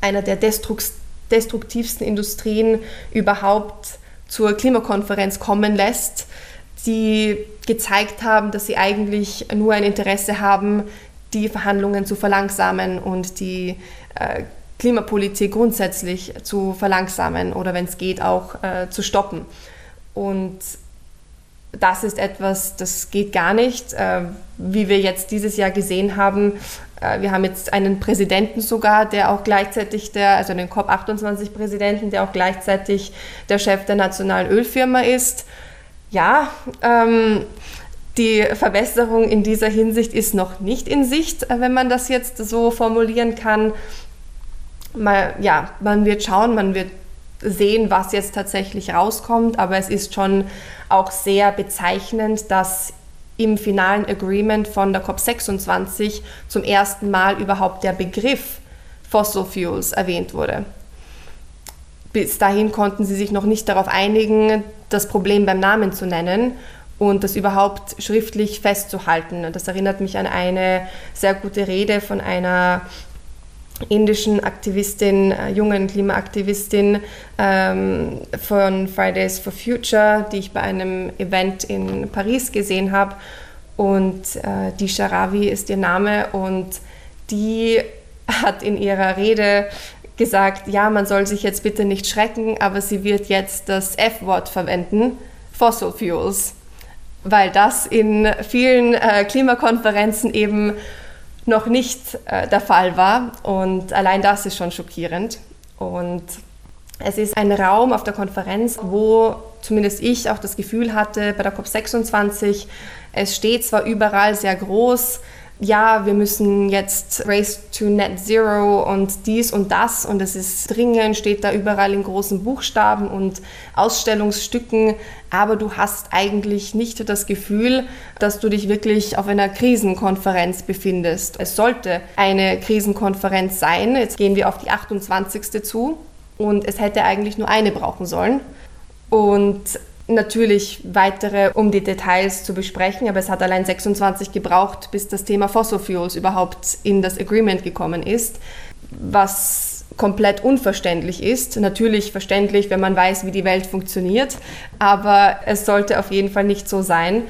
einer der destruktivsten Industrien überhaupt zur Klimakonferenz kommen lässt die gezeigt haben, dass sie eigentlich nur ein Interesse haben, die Verhandlungen zu verlangsamen und die äh, Klimapolitik grundsätzlich zu verlangsamen oder wenn es geht auch äh, zu stoppen. Und das ist etwas, das geht gar nicht. Äh, wie wir jetzt dieses Jahr gesehen haben, äh, wir haben jetzt einen Präsidenten sogar, der auch gleichzeitig der, also den COP28-Präsidenten, der auch gleichzeitig der Chef der nationalen Ölfirma ist ja, ähm, die Verbesserung in dieser Hinsicht ist noch nicht in Sicht, äh, wenn man das jetzt so formulieren kann. Mal, ja, man wird schauen, man wird sehen, was jetzt tatsächlich rauskommt, aber es ist schon auch sehr bezeichnend, dass im finalen Agreement von der COP26 zum ersten Mal überhaupt der Begriff Fossil Fuels erwähnt wurde. Bis dahin konnten sie sich noch nicht darauf einigen, das Problem beim Namen zu nennen und das überhaupt schriftlich festzuhalten. Das erinnert mich an eine sehr gute Rede von einer indischen Aktivistin, äh, jungen Klimaaktivistin ähm, von Fridays for Future, die ich bei einem Event in Paris gesehen habe. Und äh, die Sharavi ist ihr Name und die hat in ihrer Rede gesagt, ja, man soll sich jetzt bitte nicht schrecken, aber sie wird jetzt das F-Wort verwenden, Fossil Fuels, weil das in vielen äh, Klimakonferenzen eben noch nicht äh, der Fall war. Und allein das ist schon schockierend. Und es ist ein Raum auf der Konferenz, wo zumindest ich auch das Gefühl hatte, bei der COP26, es steht zwar überall sehr groß, ja, wir müssen jetzt Race to Net Zero und dies und das und es ist dringend, steht da überall in großen Buchstaben und Ausstellungsstücken, aber du hast eigentlich nicht das Gefühl, dass du dich wirklich auf einer Krisenkonferenz befindest. Es sollte eine Krisenkonferenz sein. Jetzt gehen wir auf die 28. zu und es hätte eigentlich nur eine brauchen sollen. Und natürlich weitere, um die Details zu besprechen, aber es hat allein 26 gebraucht, bis das Thema Fossil Fuels überhaupt in das Agreement gekommen ist, was komplett unverständlich ist. Natürlich verständlich, wenn man weiß, wie die Welt funktioniert, aber es sollte auf jeden Fall nicht so sein.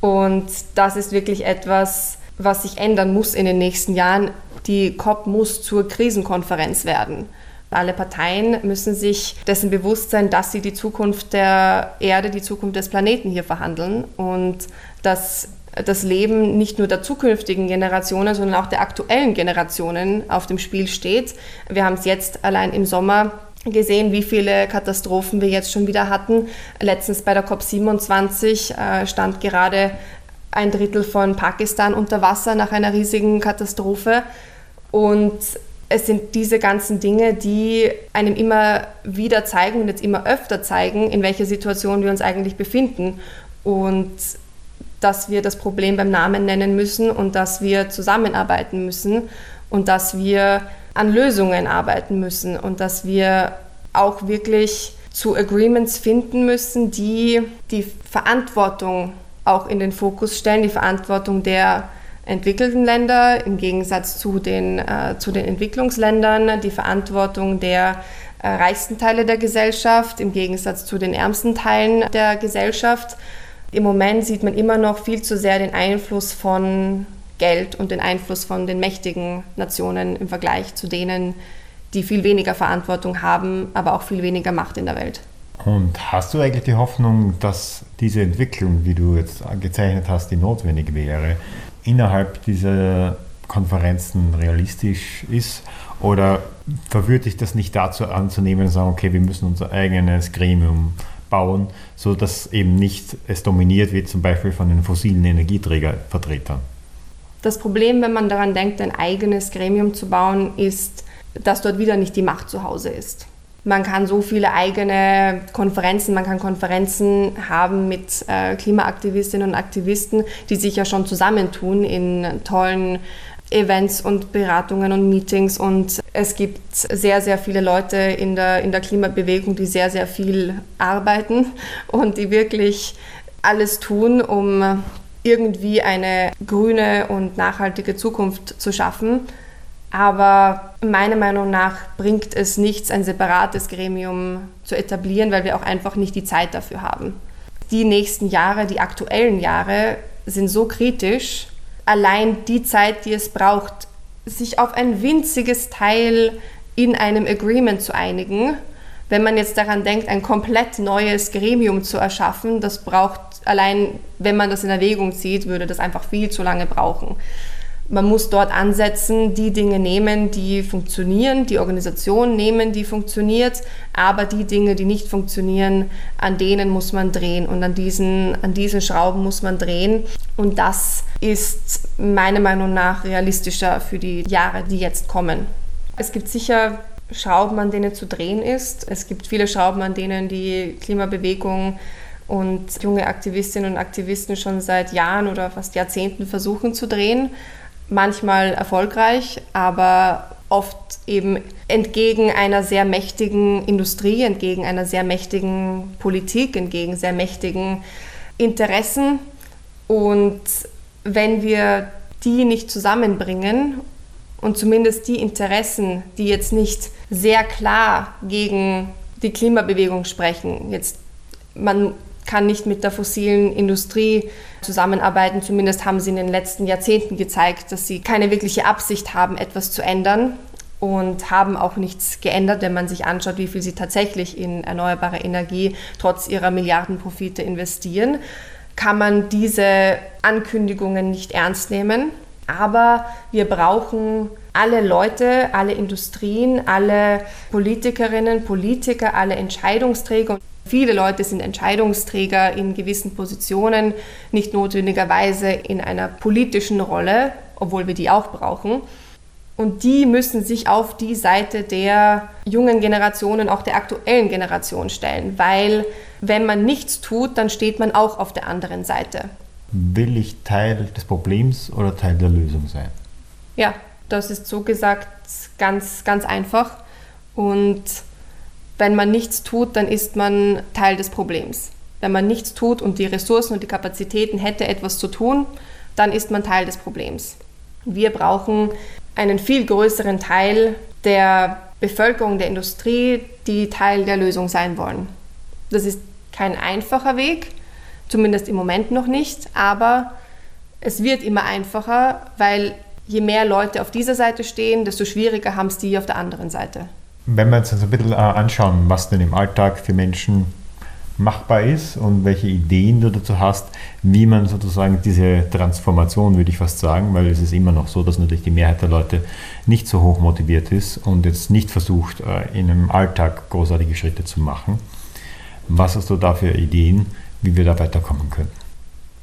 Und das ist wirklich etwas, was sich ändern muss in den nächsten Jahren. Die COP muss zur Krisenkonferenz werden. Alle Parteien müssen sich dessen bewusst sein, dass sie die Zukunft der Erde, die Zukunft des Planeten hier verhandeln und dass das Leben nicht nur der zukünftigen Generationen, sondern auch der aktuellen Generationen auf dem Spiel steht. Wir haben es jetzt allein im Sommer gesehen, wie viele Katastrophen wir jetzt schon wieder hatten. Letztens bei der COP27 äh, stand gerade ein Drittel von Pakistan unter Wasser nach einer riesigen Katastrophe. Und es sind diese ganzen Dinge, die einem immer wieder zeigen und jetzt immer öfter zeigen, in welcher Situation wir uns eigentlich befinden. Und dass wir das Problem beim Namen nennen müssen und dass wir zusammenarbeiten müssen und dass wir an Lösungen arbeiten müssen und dass wir auch wirklich zu Agreements finden müssen, die die Verantwortung auch in den Fokus stellen, die Verantwortung der entwickelten Länder im Gegensatz zu den, äh, zu den Entwicklungsländern, die Verantwortung der äh, reichsten Teile der Gesellschaft im Gegensatz zu den ärmsten Teilen der Gesellschaft. Im Moment sieht man immer noch viel zu sehr den Einfluss von Geld und den Einfluss von den mächtigen Nationen im Vergleich zu denen, die viel weniger Verantwortung haben, aber auch viel weniger Macht in der Welt. Und hast du eigentlich die Hoffnung, dass diese Entwicklung, wie du jetzt gezeichnet hast, die notwendig wäre, innerhalb dieser Konferenzen realistisch ist? Oder verwirrt dich das nicht dazu anzunehmen und sagen, okay, wir müssen unser eigenes Gremium bauen, sodass eben nicht es dominiert wird, zum Beispiel von den fossilen Energieträgervertretern? Das Problem, wenn man daran denkt, ein eigenes Gremium zu bauen, ist, dass dort wieder nicht die Macht zu Hause ist. Man kann so viele eigene Konferenzen, man kann Konferenzen haben mit äh, Klimaaktivistinnen und Aktivisten, die sich ja schon zusammentun in tollen Events und Beratungen und Meetings und es gibt sehr, sehr viele Leute in der, in der Klimabewegung, die sehr, sehr viel arbeiten und die wirklich alles tun, um irgendwie eine grüne und nachhaltige Zukunft zu schaffen. Aber meiner Meinung nach bringt es nichts, ein separates Gremium zu etablieren, weil wir auch einfach nicht die Zeit dafür haben. Die nächsten Jahre, die aktuellen Jahre sind so kritisch, allein die Zeit, die es braucht, sich auf ein winziges Teil in einem Agreement zu einigen. Wenn man jetzt daran denkt, ein komplett neues Gremium zu erschaffen, das braucht allein, wenn man das in Erwägung zieht, würde das einfach viel zu lange brauchen. Man muss dort ansetzen, die Dinge nehmen, die funktionieren, die Organisation nehmen, die funktioniert, aber die Dinge, die nicht funktionieren, an denen muss man drehen und an diesen, an diesen Schrauben muss man drehen. Und das ist meiner Meinung nach realistischer für die Jahre, die jetzt kommen. Es gibt sicher Schrauben, an denen zu drehen ist. Es gibt viele Schrauben, an denen die Klimabewegung und junge Aktivistinnen und Aktivisten schon seit Jahren oder fast Jahrzehnten versuchen zu drehen manchmal erfolgreich, aber oft eben entgegen einer sehr mächtigen Industrie, entgegen einer sehr mächtigen Politik, entgegen sehr mächtigen Interessen. Und wenn wir die nicht zusammenbringen und zumindest die Interessen, die jetzt nicht sehr klar gegen die Klimabewegung sprechen, jetzt man kann nicht mit der fossilen Industrie zusammenarbeiten. Zumindest haben sie in den letzten Jahrzehnten gezeigt, dass sie keine wirkliche Absicht haben, etwas zu ändern und haben auch nichts geändert, wenn man sich anschaut, wie viel sie tatsächlich in erneuerbare Energie trotz ihrer Milliardenprofite investieren, kann man diese Ankündigungen nicht ernst nehmen. Aber wir brauchen alle Leute, alle Industrien, alle Politikerinnen, Politiker, alle Entscheidungsträger. Viele Leute sind Entscheidungsträger in gewissen Positionen, nicht notwendigerweise in einer politischen Rolle, obwohl wir die auch brauchen. Und die müssen sich auf die Seite der jungen Generationen, auch der aktuellen Generation stellen, weil wenn man nichts tut, dann steht man auch auf der anderen Seite. Will ich Teil des Problems oder Teil der Lösung sein? Ja, das ist so gesagt ganz, ganz einfach. Und wenn man nichts tut, dann ist man Teil des Problems. Wenn man nichts tut und die Ressourcen und die Kapazitäten hätte, etwas zu tun, dann ist man Teil des Problems. Wir brauchen einen viel größeren Teil der Bevölkerung, der Industrie, die Teil der Lösung sein wollen. Das ist kein einfacher Weg, zumindest im Moment noch nicht, aber es wird immer einfacher, weil je mehr Leute auf dieser Seite stehen, desto schwieriger haben es die auf der anderen Seite. Wenn wir uns jetzt ein bisschen äh, anschauen, was denn im Alltag für Menschen machbar ist und welche Ideen du dazu hast, wie man sozusagen diese Transformation, würde ich fast sagen, weil es ist immer noch so, dass natürlich die Mehrheit der Leute nicht so hoch motiviert ist und jetzt nicht versucht, äh, in einem Alltag großartige Schritte zu machen. Was hast du da für Ideen, wie wir da weiterkommen können?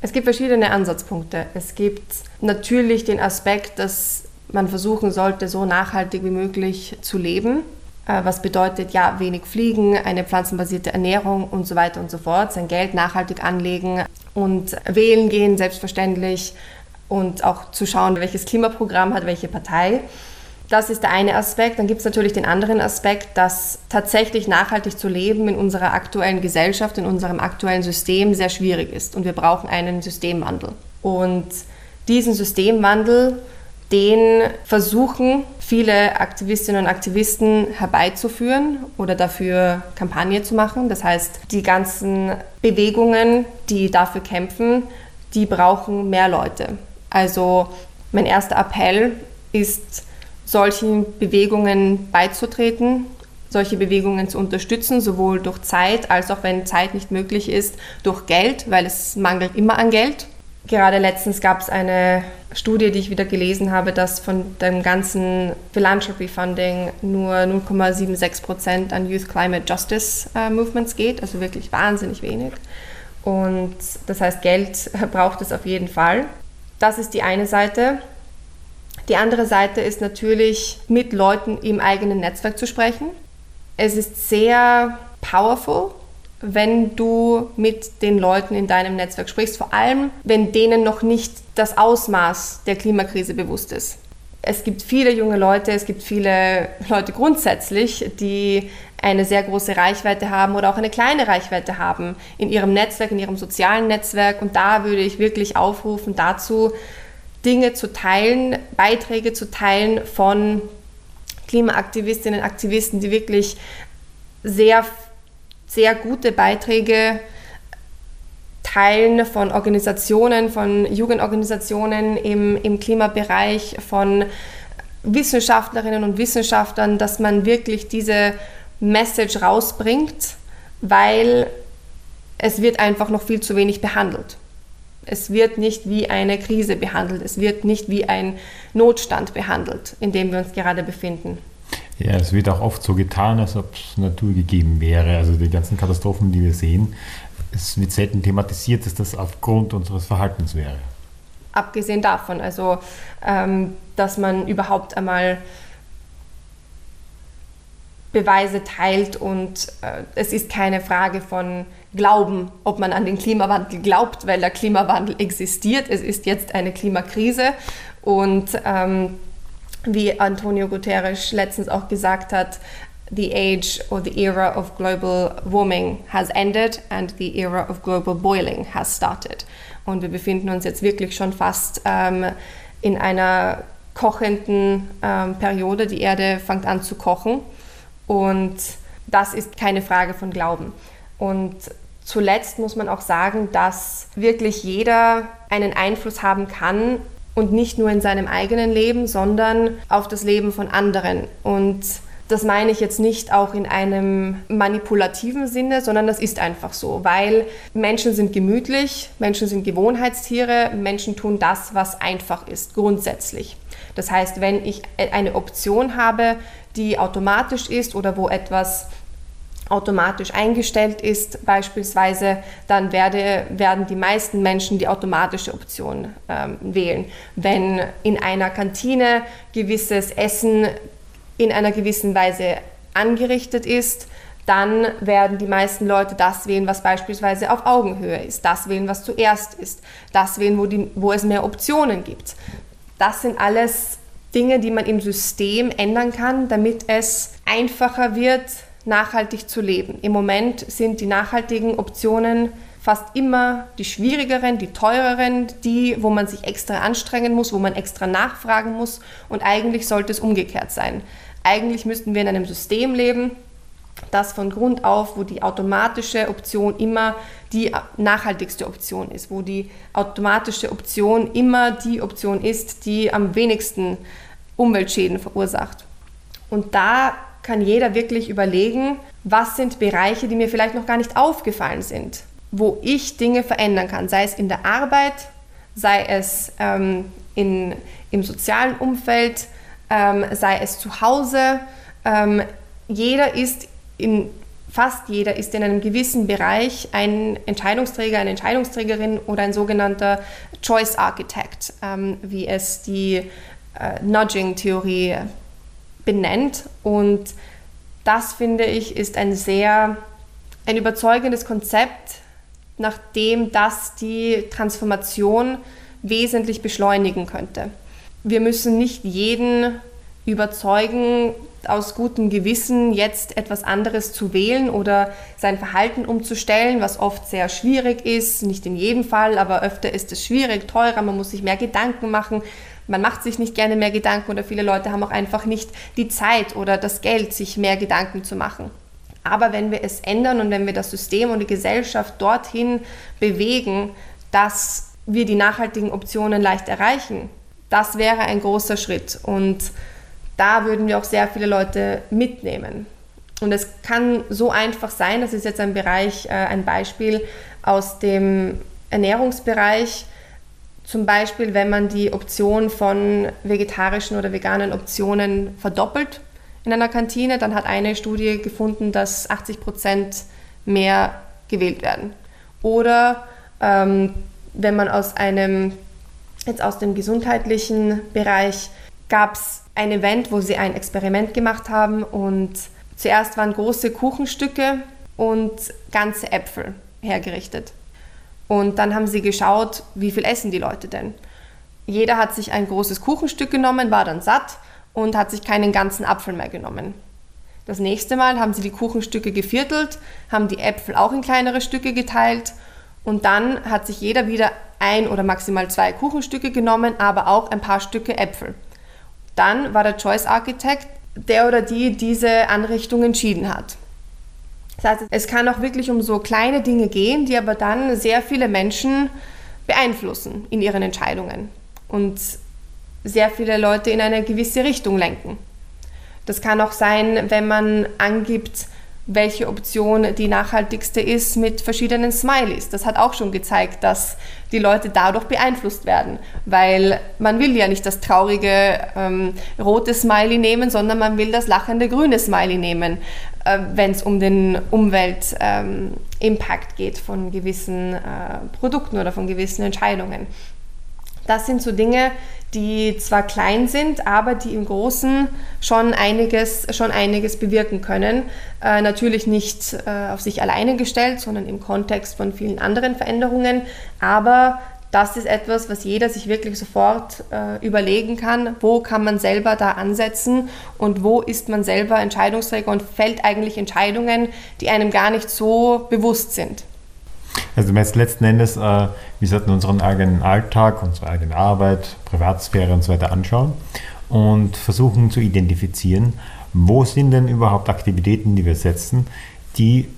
Es gibt verschiedene Ansatzpunkte. Es gibt natürlich den Aspekt, dass man versuchen sollte, so nachhaltig wie möglich zu leben was bedeutet ja wenig Fliegen, eine pflanzenbasierte Ernährung und so weiter und so fort, sein Geld nachhaltig anlegen, und wählen gehen, selbstverständlich, und auch zu schauen, welches Klimaprogramm hat welche Partei. Das ist der eine Aspekt. Dann gibt es natürlich den anderen Aspekt, dass tatsächlich nachhaltig zu leben in unserer aktuellen Gesellschaft, in unserem aktuellen System sehr schwierig ist. Und wir brauchen einen Systemwandel. Und diesen Systemwandel, den versuchen viele Aktivistinnen und Aktivisten herbeizuführen oder dafür Kampagne zu machen. Das heißt, die ganzen Bewegungen, die dafür kämpfen, die brauchen mehr Leute. Also mein erster Appell ist, solchen Bewegungen beizutreten, solche Bewegungen zu unterstützen, sowohl durch Zeit als auch wenn Zeit nicht möglich ist, durch Geld, weil es mangelt immer an Geld. Gerade letztens gab es eine Studie, die ich wieder gelesen habe, dass von dem ganzen Philanthropy Funding nur 0,76 Prozent an Youth Climate Justice äh, Movements geht, also wirklich wahnsinnig wenig. Und das heißt, Geld [laughs] braucht es auf jeden Fall. Das ist die eine Seite. Die andere Seite ist natürlich, mit Leuten im eigenen Netzwerk zu sprechen. Es ist sehr powerful, wenn du mit den Leuten in deinem Netzwerk sprichst, vor allem wenn denen noch nicht das Ausmaß der Klimakrise bewusst ist. Es gibt viele junge Leute, es gibt viele Leute grundsätzlich, die eine sehr große Reichweite haben oder auch eine kleine Reichweite haben in ihrem Netzwerk, in ihrem sozialen Netzwerk. Und da würde ich wirklich aufrufen dazu, Dinge zu teilen, Beiträge zu teilen von Klimaaktivistinnen Aktivisten, die wirklich sehr, sehr gute Beiträge teilen von Organisationen, von Jugendorganisationen im, im Klimabereich, von Wissenschaftlerinnen und Wissenschaftlern, dass man wirklich diese Message rausbringt, weil es wird einfach noch viel zu wenig behandelt. Es wird nicht wie eine Krise behandelt, es wird nicht wie ein Notstand behandelt, in dem wir uns gerade befinden. Ja, es wird auch oft so getan, als ob es naturgegeben wäre. Also die ganzen Katastrophen, die wir sehen, es wird selten thematisiert, dass das aufgrund unseres Verhaltens wäre. Abgesehen davon, also ähm, dass man überhaupt einmal Beweise teilt und äh, es ist keine Frage von Glauben, ob man an den Klimawandel glaubt, weil der Klimawandel existiert. Es ist jetzt eine Klimakrise und ähm, wie Antonio Guterres letztens auch gesagt hat, the age or the era of global warming has ended and the era of global boiling has started. Und wir befinden uns jetzt wirklich schon fast ähm, in einer kochenden ähm, Periode. Die Erde fängt an zu kochen. Und das ist keine Frage von Glauben. Und zuletzt muss man auch sagen, dass wirklich jeder einen Einfluss haben kann und nicht nur in seinem eigenen Leben, sondern auf das Leben von anderen. Und das meine ich jetzt nicht auch in einem manipulativen Sinne, sondern das ist einfach so, weil Menschen sind gemütlich, Menschen sind Gewohnheitstiere, Menschen tun das, was einfach ist, grundsätzlich. Das heißt, wenn ich eine Option habe, die automatisch ist oder wo etwas automatisch eingestellt ist beispielsweise, dann werde, werden die meisten Menschen die automatische Option ähm, wählen. Wenn in einer Kantine gewisses Essen in einer gewissen Weise angerichtet ist, dann werden die meisten Leute das wählen, was beispielsweise auf Augenhöhe ist, das wählen, was zuerst ist, das wählen, wo, die, wo es mehr Optionen gibt. Das sind alles Dinge, die man im System ändern kann, damit es einfacher wird, nachhaltig zu leben. Im Moment sind die nachhaltigen Optionen fast immer die schwierigeren, die teureren, die, wo man sich extra anstrengen muss, wo man extra nachfragen muss. Und eigentlich sollte es umgekehrt sein. Eigentlich müssten wir in einem System leben, das von Grund auf, wo die automatische Option immer die nachhaltigste Option ist, wo die automatische Option immer die Option ist, die am wenigsten Umweltschäden verursacht. Und da kann jeder wirklich überlegen, was sind Bereiche, die mir vielleicht noch gar nicht aufgefallen sind, wo ich Dinge verändern kann, sei es in der Arbeit, sei es ähm, in, im sozialen Umfeld, ähm, sei es zu Hause. Ähm, jeder ist in fast jeder ist in einem gewissen Bereich ein Entscheidungsträger, eine Entscheidungsträgerin oder ein sogenannter Choice Architect, ähm, wie es die äh, Nudging-Theorie benennt. Und das finde ich ist ein sehr ein überzeugendes Konzept, nachdem das die Transformation wesentlich beschleunigen könnte. Wir müssen nicht jeden überzeugen, aus gutem Gewissen jetzt etwas anderes zu wählen oder sein Verhalten umzustellen, was oft sehr schwierig ist, nicht in jedem Fall, aber öfter ist es schwierig, teurer, man muss sich mehr Gedanken machen, man macht sich nicht gerne mehr Gedanken oder viele Leute haben auch einfach nicht die Zeit oder das Geld, sich mehr Gedanken zu machen. Aber wenn wir es ändern und wenn wir das System und die Gesellschaft dorthin bewegen, dass wir die nachhaltigen Optionen leicht erreichen, das wäre ein großer Schritt. Und da würden wir auch sehr viele Leute mitnehmen. Und es kann so einfach sein, das ist jetzt ein Bereich, äh, ein Beispiel aus dem Ernährungsbereich, zum Beispiel wenn man die Option von vegetarischen oder veganen Optionen verdoppelt in einer Kantine, dann hat eine Studie gefunden, dass 80 Prozent mehr gewählt werden. Oder ähm, wenn man aus einem, jetzt aus dem gesundheitlichen Bereich, gab es ein Event, wo sie ein Experiment gemacht haben und zuerst waren große Kuchenstücke und ganze Äpfel hergerichtet. Und dann haben sie geschaut, wie viel essen die Leute denn. Jeder hat sich ein großes Kuchenstück genommen, war dann satt und hat sich keinen ganzen Apfel mehr genommen. Das nächste Mal haben sie die Kuchenstücke geviertelt, haben die Äpfel auch in kleinere Stücke geteilt und dann hat sich jeder wieder ein oder maximal zwei Kuchenstücke genommen, aber auch ein paar Stücke Äpfel. Dann war der Choice Architect der oder die diese Anrichtung entschieden hat. Heißt, es kann auch wirklich um so kleine Dinge gehen, die aber dann sehr viele Menschen beeinflussen in ihren Entscheidungen und sehr viele Leute in eine gewisse Richtung lenken. Das kann auch sein, wenn man angibt, welche Option die nachhaltigste ist mit verschiedenen Smileys. Das hat auch schon gezeigt, dass die Leute dadurch beeinflusst werden, weil man will ja nicht das traurige ähm, rote Smiley nehmen, sondern man will das lachende grüne Smiley nehmen, äh, wenn es um den Umwelt-Impact ähm, geht von gewissen äh, Produkten oder von gewissen Entscheidungen. Das sind so Dinge, die zwar klein sind, aber die im Großen schon einiges, schon einiges bewirken können. Äh, natürlich nicht äh, auf sich alleine gestellt, sondern im Kontext von vielen anderen Veränderungen. Aber das ist etwas, was jeder sich wirklich sofort äh, überlegen kann, wo kann man selber da ansetzen und wo ist man selber Entscheidungsträger und fällt eigentlich Entscheidungen, die einem gar nicht so bewusst sind. Also letzten Endes, äh, wir sollten unseren eigenen Alltag, unsere eigene Arbeit, Privatsphäre und so weiter anschauen und versuchen zu identifizieren, wo sind denn überhaupt Aktivitäten, die wir setzen, die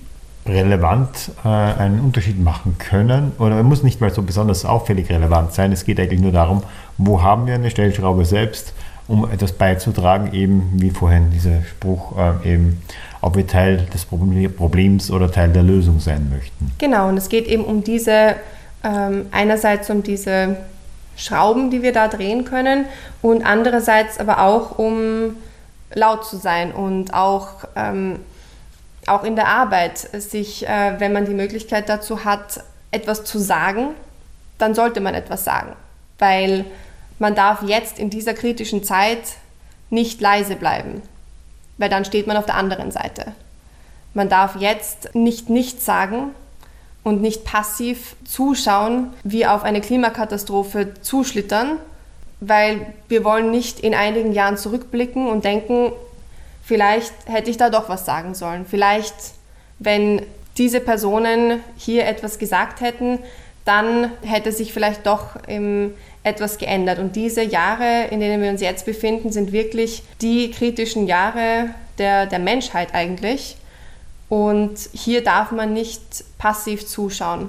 relevant äh, einen Unterschied machen können. Oder es muss nicht mal so besonders auffällig relevant sein. Es geht eigentlich nur darum, wo haben wir eine Stellschraube selbst, um etwas beizutragen, eben wie vorhin dieser Spruch äh, eben ob wir Teil des Problems oder Teil der Lösung sein möchten. Genau, und es geht eben um diese, ähm, einerseits um diese Schrauben, die wir da drehen können und andererseits aber auch um laut zu sein und auch, ähm, auch in der Arbeit sich, äh, wenn man die Möglichkeit dazu hat, etwas zu sagen, dann sollte man etwas sagen, weil man darf jetzt in dieser kritischen Zeit nicht leise bleiben weil dann steht man auf der anderen Seite. Man darf jetzt nicht nichts sagen und nicht passiv zuschauen, wie auf eine Klimakatastrophe zuschlittern, weil wir wollen nicht in einigen Jahren zurückblicken und denken, vielleicht hätte ich da doch was sagen sollen. Vielleicht, wenn diese Personen hier etwas gesagt hätten, dann hätte sich vielleicht doch im etwas geändert. Und diese Jahre, in denen wir uns jetzt befinden, sind wirklich die kritischen Jahre der, der Menschheit eigentlich. Und hier darf man nicht passiv zuschauen.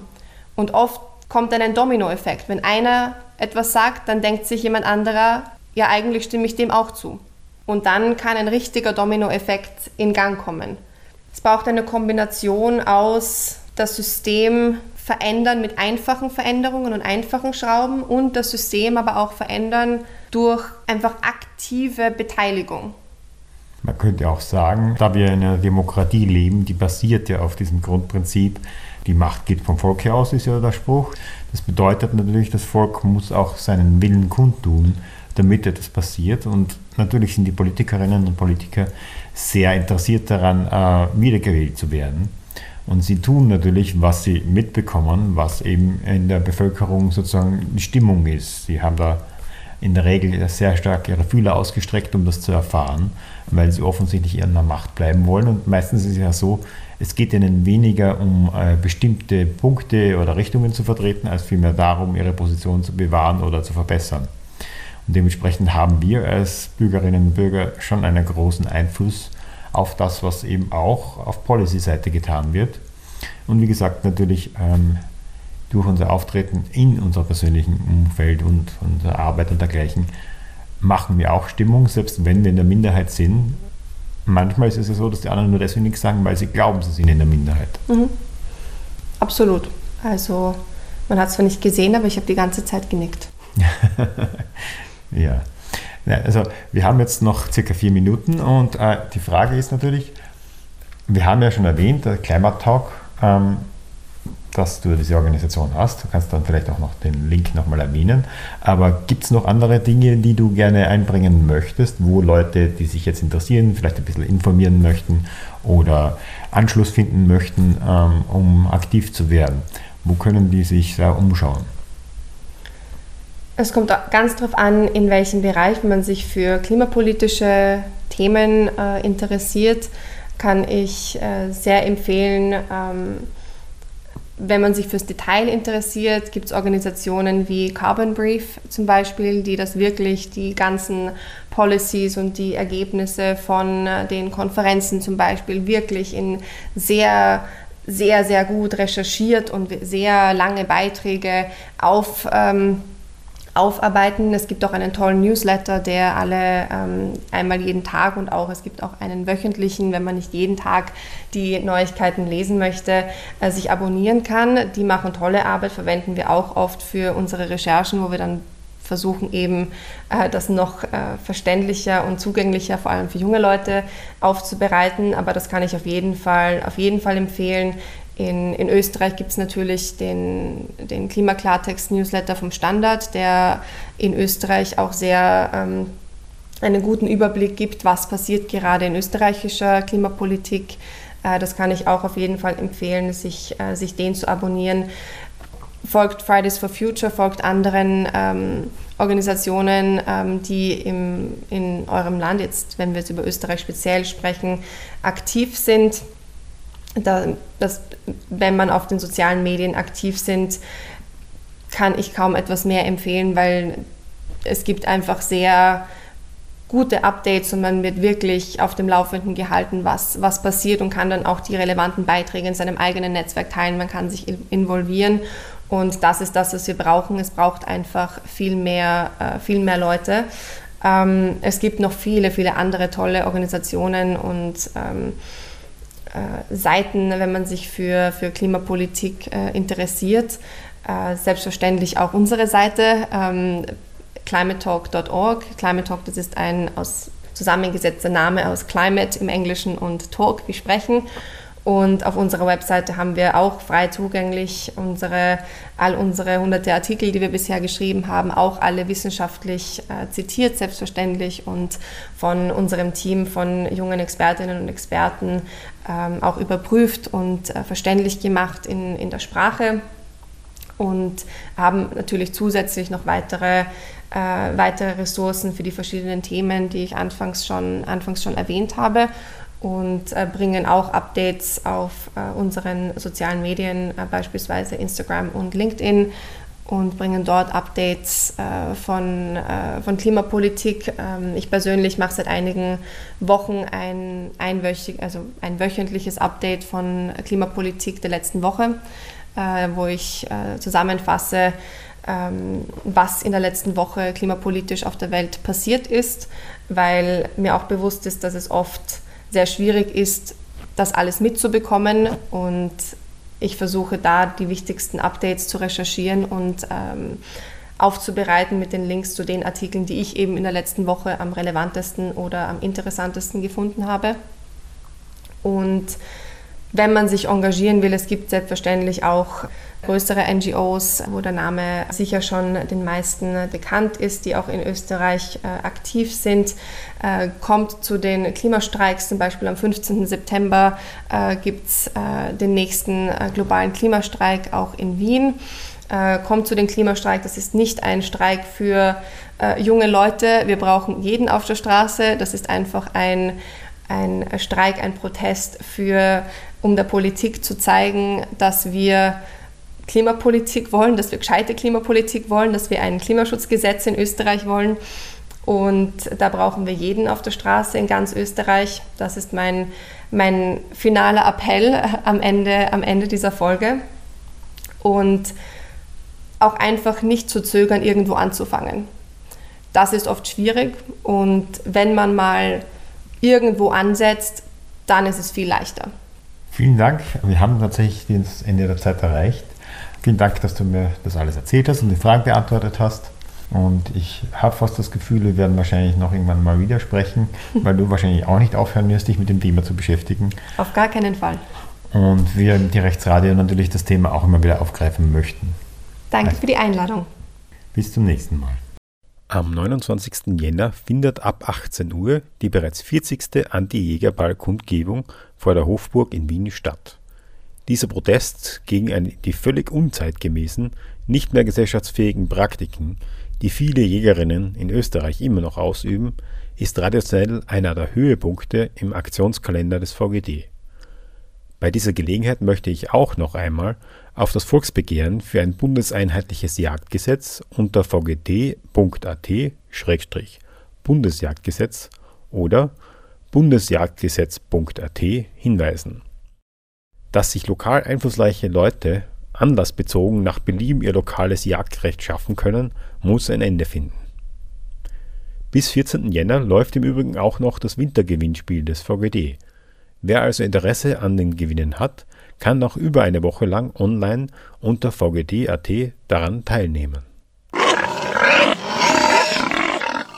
Und oft kommt dann ein Dominoeffekt. Wenn einer etwas sagt, dann denkt sich jemand anderer, ja eigentlich stimme ich dem auch zu. Und dann kann ein richtiger Dominoeffekt in Gang kommen. Es braucht eine Kombination aus das System verändern mit einfachen Veränderungen und einfachen Schrauben und das System aber auch verändern durch einfach aktive Beteiligung. Man könnte auch sagen, da wir in einer Demokratie leben, die basiert ja auf diesem Grundprinzip, die Macht geht vom Volk her aus, ist ja der Spruch. Das bedeutet natürlich, das Volk muss auch seinen Willen kundtun, damit etwas passiert. Und natürlich sind die Politikerinnen und Politiker sehr interessiert daran, äh, wiedergewählt zu werden. Und sie tun natürlich, was sie mitbekommen, was eben in der Bevölkerung sozusagen die Stimmung ist. Sie haben da in der Regel sehr stark ihre Fühler ausgestreckt, um das zu erfahren, weil sie offensichtlich in der Macht bleiben wollen. Und meistens ist es ja so, es geht ihnen weniger um äh, bestimmte Punkte oder Richtungen zu vertreten, als vielmehr darum, ihre Position zu bewahren oder zu verbessern. Und dementsprechend haben wir als Bürgerinnen und Bürger schon einen großen Einfluss auf das, was eben auch auf Policy-Seite getan wird. Und wie gesagt, natürlich ähm, durch unser Auftreten in unserem persönlichen Umfeld und unserer Arbeit und dergleichen machen wir auch Stimmung, selbst wenn wir in der Minderheit sind. Manchmal ist es ja so, dass die anderen nur deswegen nichts sagen, weil sie glauben, sie sind in der Minderheit. Mhm. Absolut. Also man hat es zwar nicht gesehen, aber ich habe die ganze Zeit genickt. [laughs] ja. Also wir haben jetzt noch circa vier Minuten und äh, die Frage ist natürlich, wir haben ja schon erwähnt, der Climate Talk ähm, dass du diese Organisation hast. Du kannst dann vielleicht auch noch den Link nochmal erwähnen. Aber gibt es noch andere Dinge, die du gerne einbringen möchtest, wo Leute, die sich jetzt interessieren, vielleicht ein bisschen informieren möchten oder Anschluss finden möchten, ähm, um aktiv zu werden? Wo können die sich da umschauen? Es kommt ganz darauf an, in welchem Bereich man sich für klimapolitische Themen äh, interessiert, kann ich äh, sehr empfehlen, ähm, wenn man sich fürs Detail interessiert, gibt es Organisationen wie Carbon Brief zum Beispiel, die das wirklich, die ganzen Policies und die Ergebnisse von äh, den Konferenzen zum Beispiel wirklich in sehr sehr, sehr gut recherchiert und sehr lange Beiträge auf ähm, aufarbeiten. Es gibt auch einen tollen Newsletter, der alle ähm, einmal jeden Tag und auch es gibt auch einen wöchentlichen, wenn man nicht jeden Tag die Neuigkeiten lesen möchte, äh, sich abonnieren kann. Die machen tolle Arbeit, verwenden wir auch oft für unsere Recherchen, wo wir dann versuchen eben äh, das noch äh, verständlicher und zugänglicher, vor allem für junge Leute aufzubereiten. Aber das kann ich auf jeden Fall, auf jeden Fall empfehlen. In, in Österreich gibt es natürlich den, den Klimaklartext-Newsletter vom Standard, der in Österreich auch sehr ähm, einen guten Überblick gibt, was passiert gerade in österreichischer Klimapolitik. Äh, das kann ich auch auf jeden Fall empfehlen, sich, äh, sich den zu abonnieren. Folgt Fridays for Future, folgt anderen ähm, Organisationen, ähm, die im, in eurem Land, jetzt wenn wir jetzt über Österreich speziell sprechen, aktiv sind da, dass, wenn man auf den sozialen Medien aktiv sind, kann ich kaum etwas mehr empfehlen, weil es gibt einfach sehr gute Updates und man wird wirklich auf dem Laufenden gehalten, was, was passiert und kann dann auch die relevanten Beiträge in seinem eigenen Netzwerk teilen. Man kann sich involvieren und das ist das, was wir brauchen. Es braucht einfach viel mehr, äh, viel mehr Leute. Ähm, es gibt noch viele, viele andere tolle Organisationen und ähm, äh, Seiten, wenn man sich für, für Klimapolitik äh, interessiert. Äh, selbstverständlich auch unsere Seite ähm, climatetalk.org. Climatetalk, das ist ein aus zusammengesetzter Name aus Climate im Englischen und Talk, wie sprechen. Und auf unserer Webseite haben wir auch frei zugänglich unsere, all unsere hunderte Artikel, die wir bisher geschrieben haben, auch alle wissenschaftlich äh, zitiert, selbstverständlich, und von unserem Team von jungen Expertinnen und Experten ähm, auch überprüft und äh, verständlich gemacht in, in der Sprache. Und haben natürlich zusätzlich noch weitere, äh, weitere Ressourcen für die verschiedenen Themen, die ich anfangs schon, anfangs schon erwähnt habe und äh, bringen auch Updates auf äh, unseren sozialen Medien, äh, beispielsweise Instagram und LinkedIn und bringen dort Updates äh, von, äh, von Klimapolitik. Ähm, ich persönlich mache seit einigen Wochen ein, einwöchig, also ein wöchentliches Update von Klimapolitik der letzten Woche, äh, wo ich zusammenfasse, ähm, was in der letzten Woche klimapolitisch auf der Welt passiert ist, weil mir auch bewusst ist, dass es oft sehr schwierig ist, das alles mitzubekommen und ich versuche da die wichtigsten Updates zu recherchieren und ähm, aufzubereiten mit den Links zu den Artikeln, die ich eben in der letzten Woche am relevantesten oder am interessantesten gefunden habe. Und wenn man sich engagieren will, es gibt selbstverständlich auch größere NGOs, wo der Name sicher schon den meisten bekannt ist, die auch in Österreich äh, aktiv sind. Äh, kommt zu den Klimastreiks, zum Beispiel am 15. September äh, gibt es äh, den nächsten äh, globalen Klimastreik auch in Wien. Äh, kommt zu den Klimastreik, das ist nicht ein Streik für junge Leute, wir brauchen jeden auf der Straße, das ist einfach ein ein Streik, ein Protest für, um der Politik zu zeigen, dass wir Klimapolitik wollen, dass wir gescheite Klimapolitik wollen, dass wir ein Klimaschutzgesetz in Österreich wollen. Und da brauchen wir jeden auf der Straße in ganz Österreich. Das ist mein, mein finaler Appell am Ende, am Ende dieser Folge. Und auch einfach nicht zu zögern, irgendwo anzufangen. Das ist oft schwierig und wenn man mal irgendwo ansetzt, dann ist es viel leichter. Vielen Dank. Wir haben tatsächlich das Ende der Zeit erreicht. Vielen Dank, dass du mir das alles erzählt hast und die Fragen beantwortet hast. Und ich habe fast das Gefühl, wir werden wahrscheinlich noch irgendwann mal wieder sprechen, [laughs] weil du wahrscheinlich auch nicht aufhören wirst, dich mit dem Thema zu beschäftigen. Auf gar keinen Fall. Und wir im Rechtsradio natürlich das Thema auch immer wieder aufgreifen möchten. Danke also, für die Einladung. Bis zum nächsten Mal. Am 29. Jänner findet ab 18 Uhr die bereits 40. Anti-Jägerball-Kundgebung vor der Hofburg in Wien statt. Dieser Protest gegen die völlig unzeitgemäßen, nicht mehr gesellschaftsfähigen Praktiken, die viele Jägerinnen in Österreich immer noch ausüben, ist traditionell einer der Höhepunkte im Aktionskalender des VGD. Bei dieser Gelegenheit möchte ich auch noch einmal auf das Volksbegehren für ein bundeseinheitliches Jagdgesetz unter vgd.at-bundesjagdgesetz oder bundesjagdgesetz.at hinweisen. Dass sich lokal einflussreiche Leute anlassbezogen nach Belieben ihr lokales Jagdrecht schaffen können, muss ein Ende finden. Bis 14. Jänner läuft im Übrigen auch noch das Wintergewinnspiel des VGD. Wer also Interesse an den Gewinnen hat, kann noch über eine Woche lang online unter vgd.at daran teilnehmen.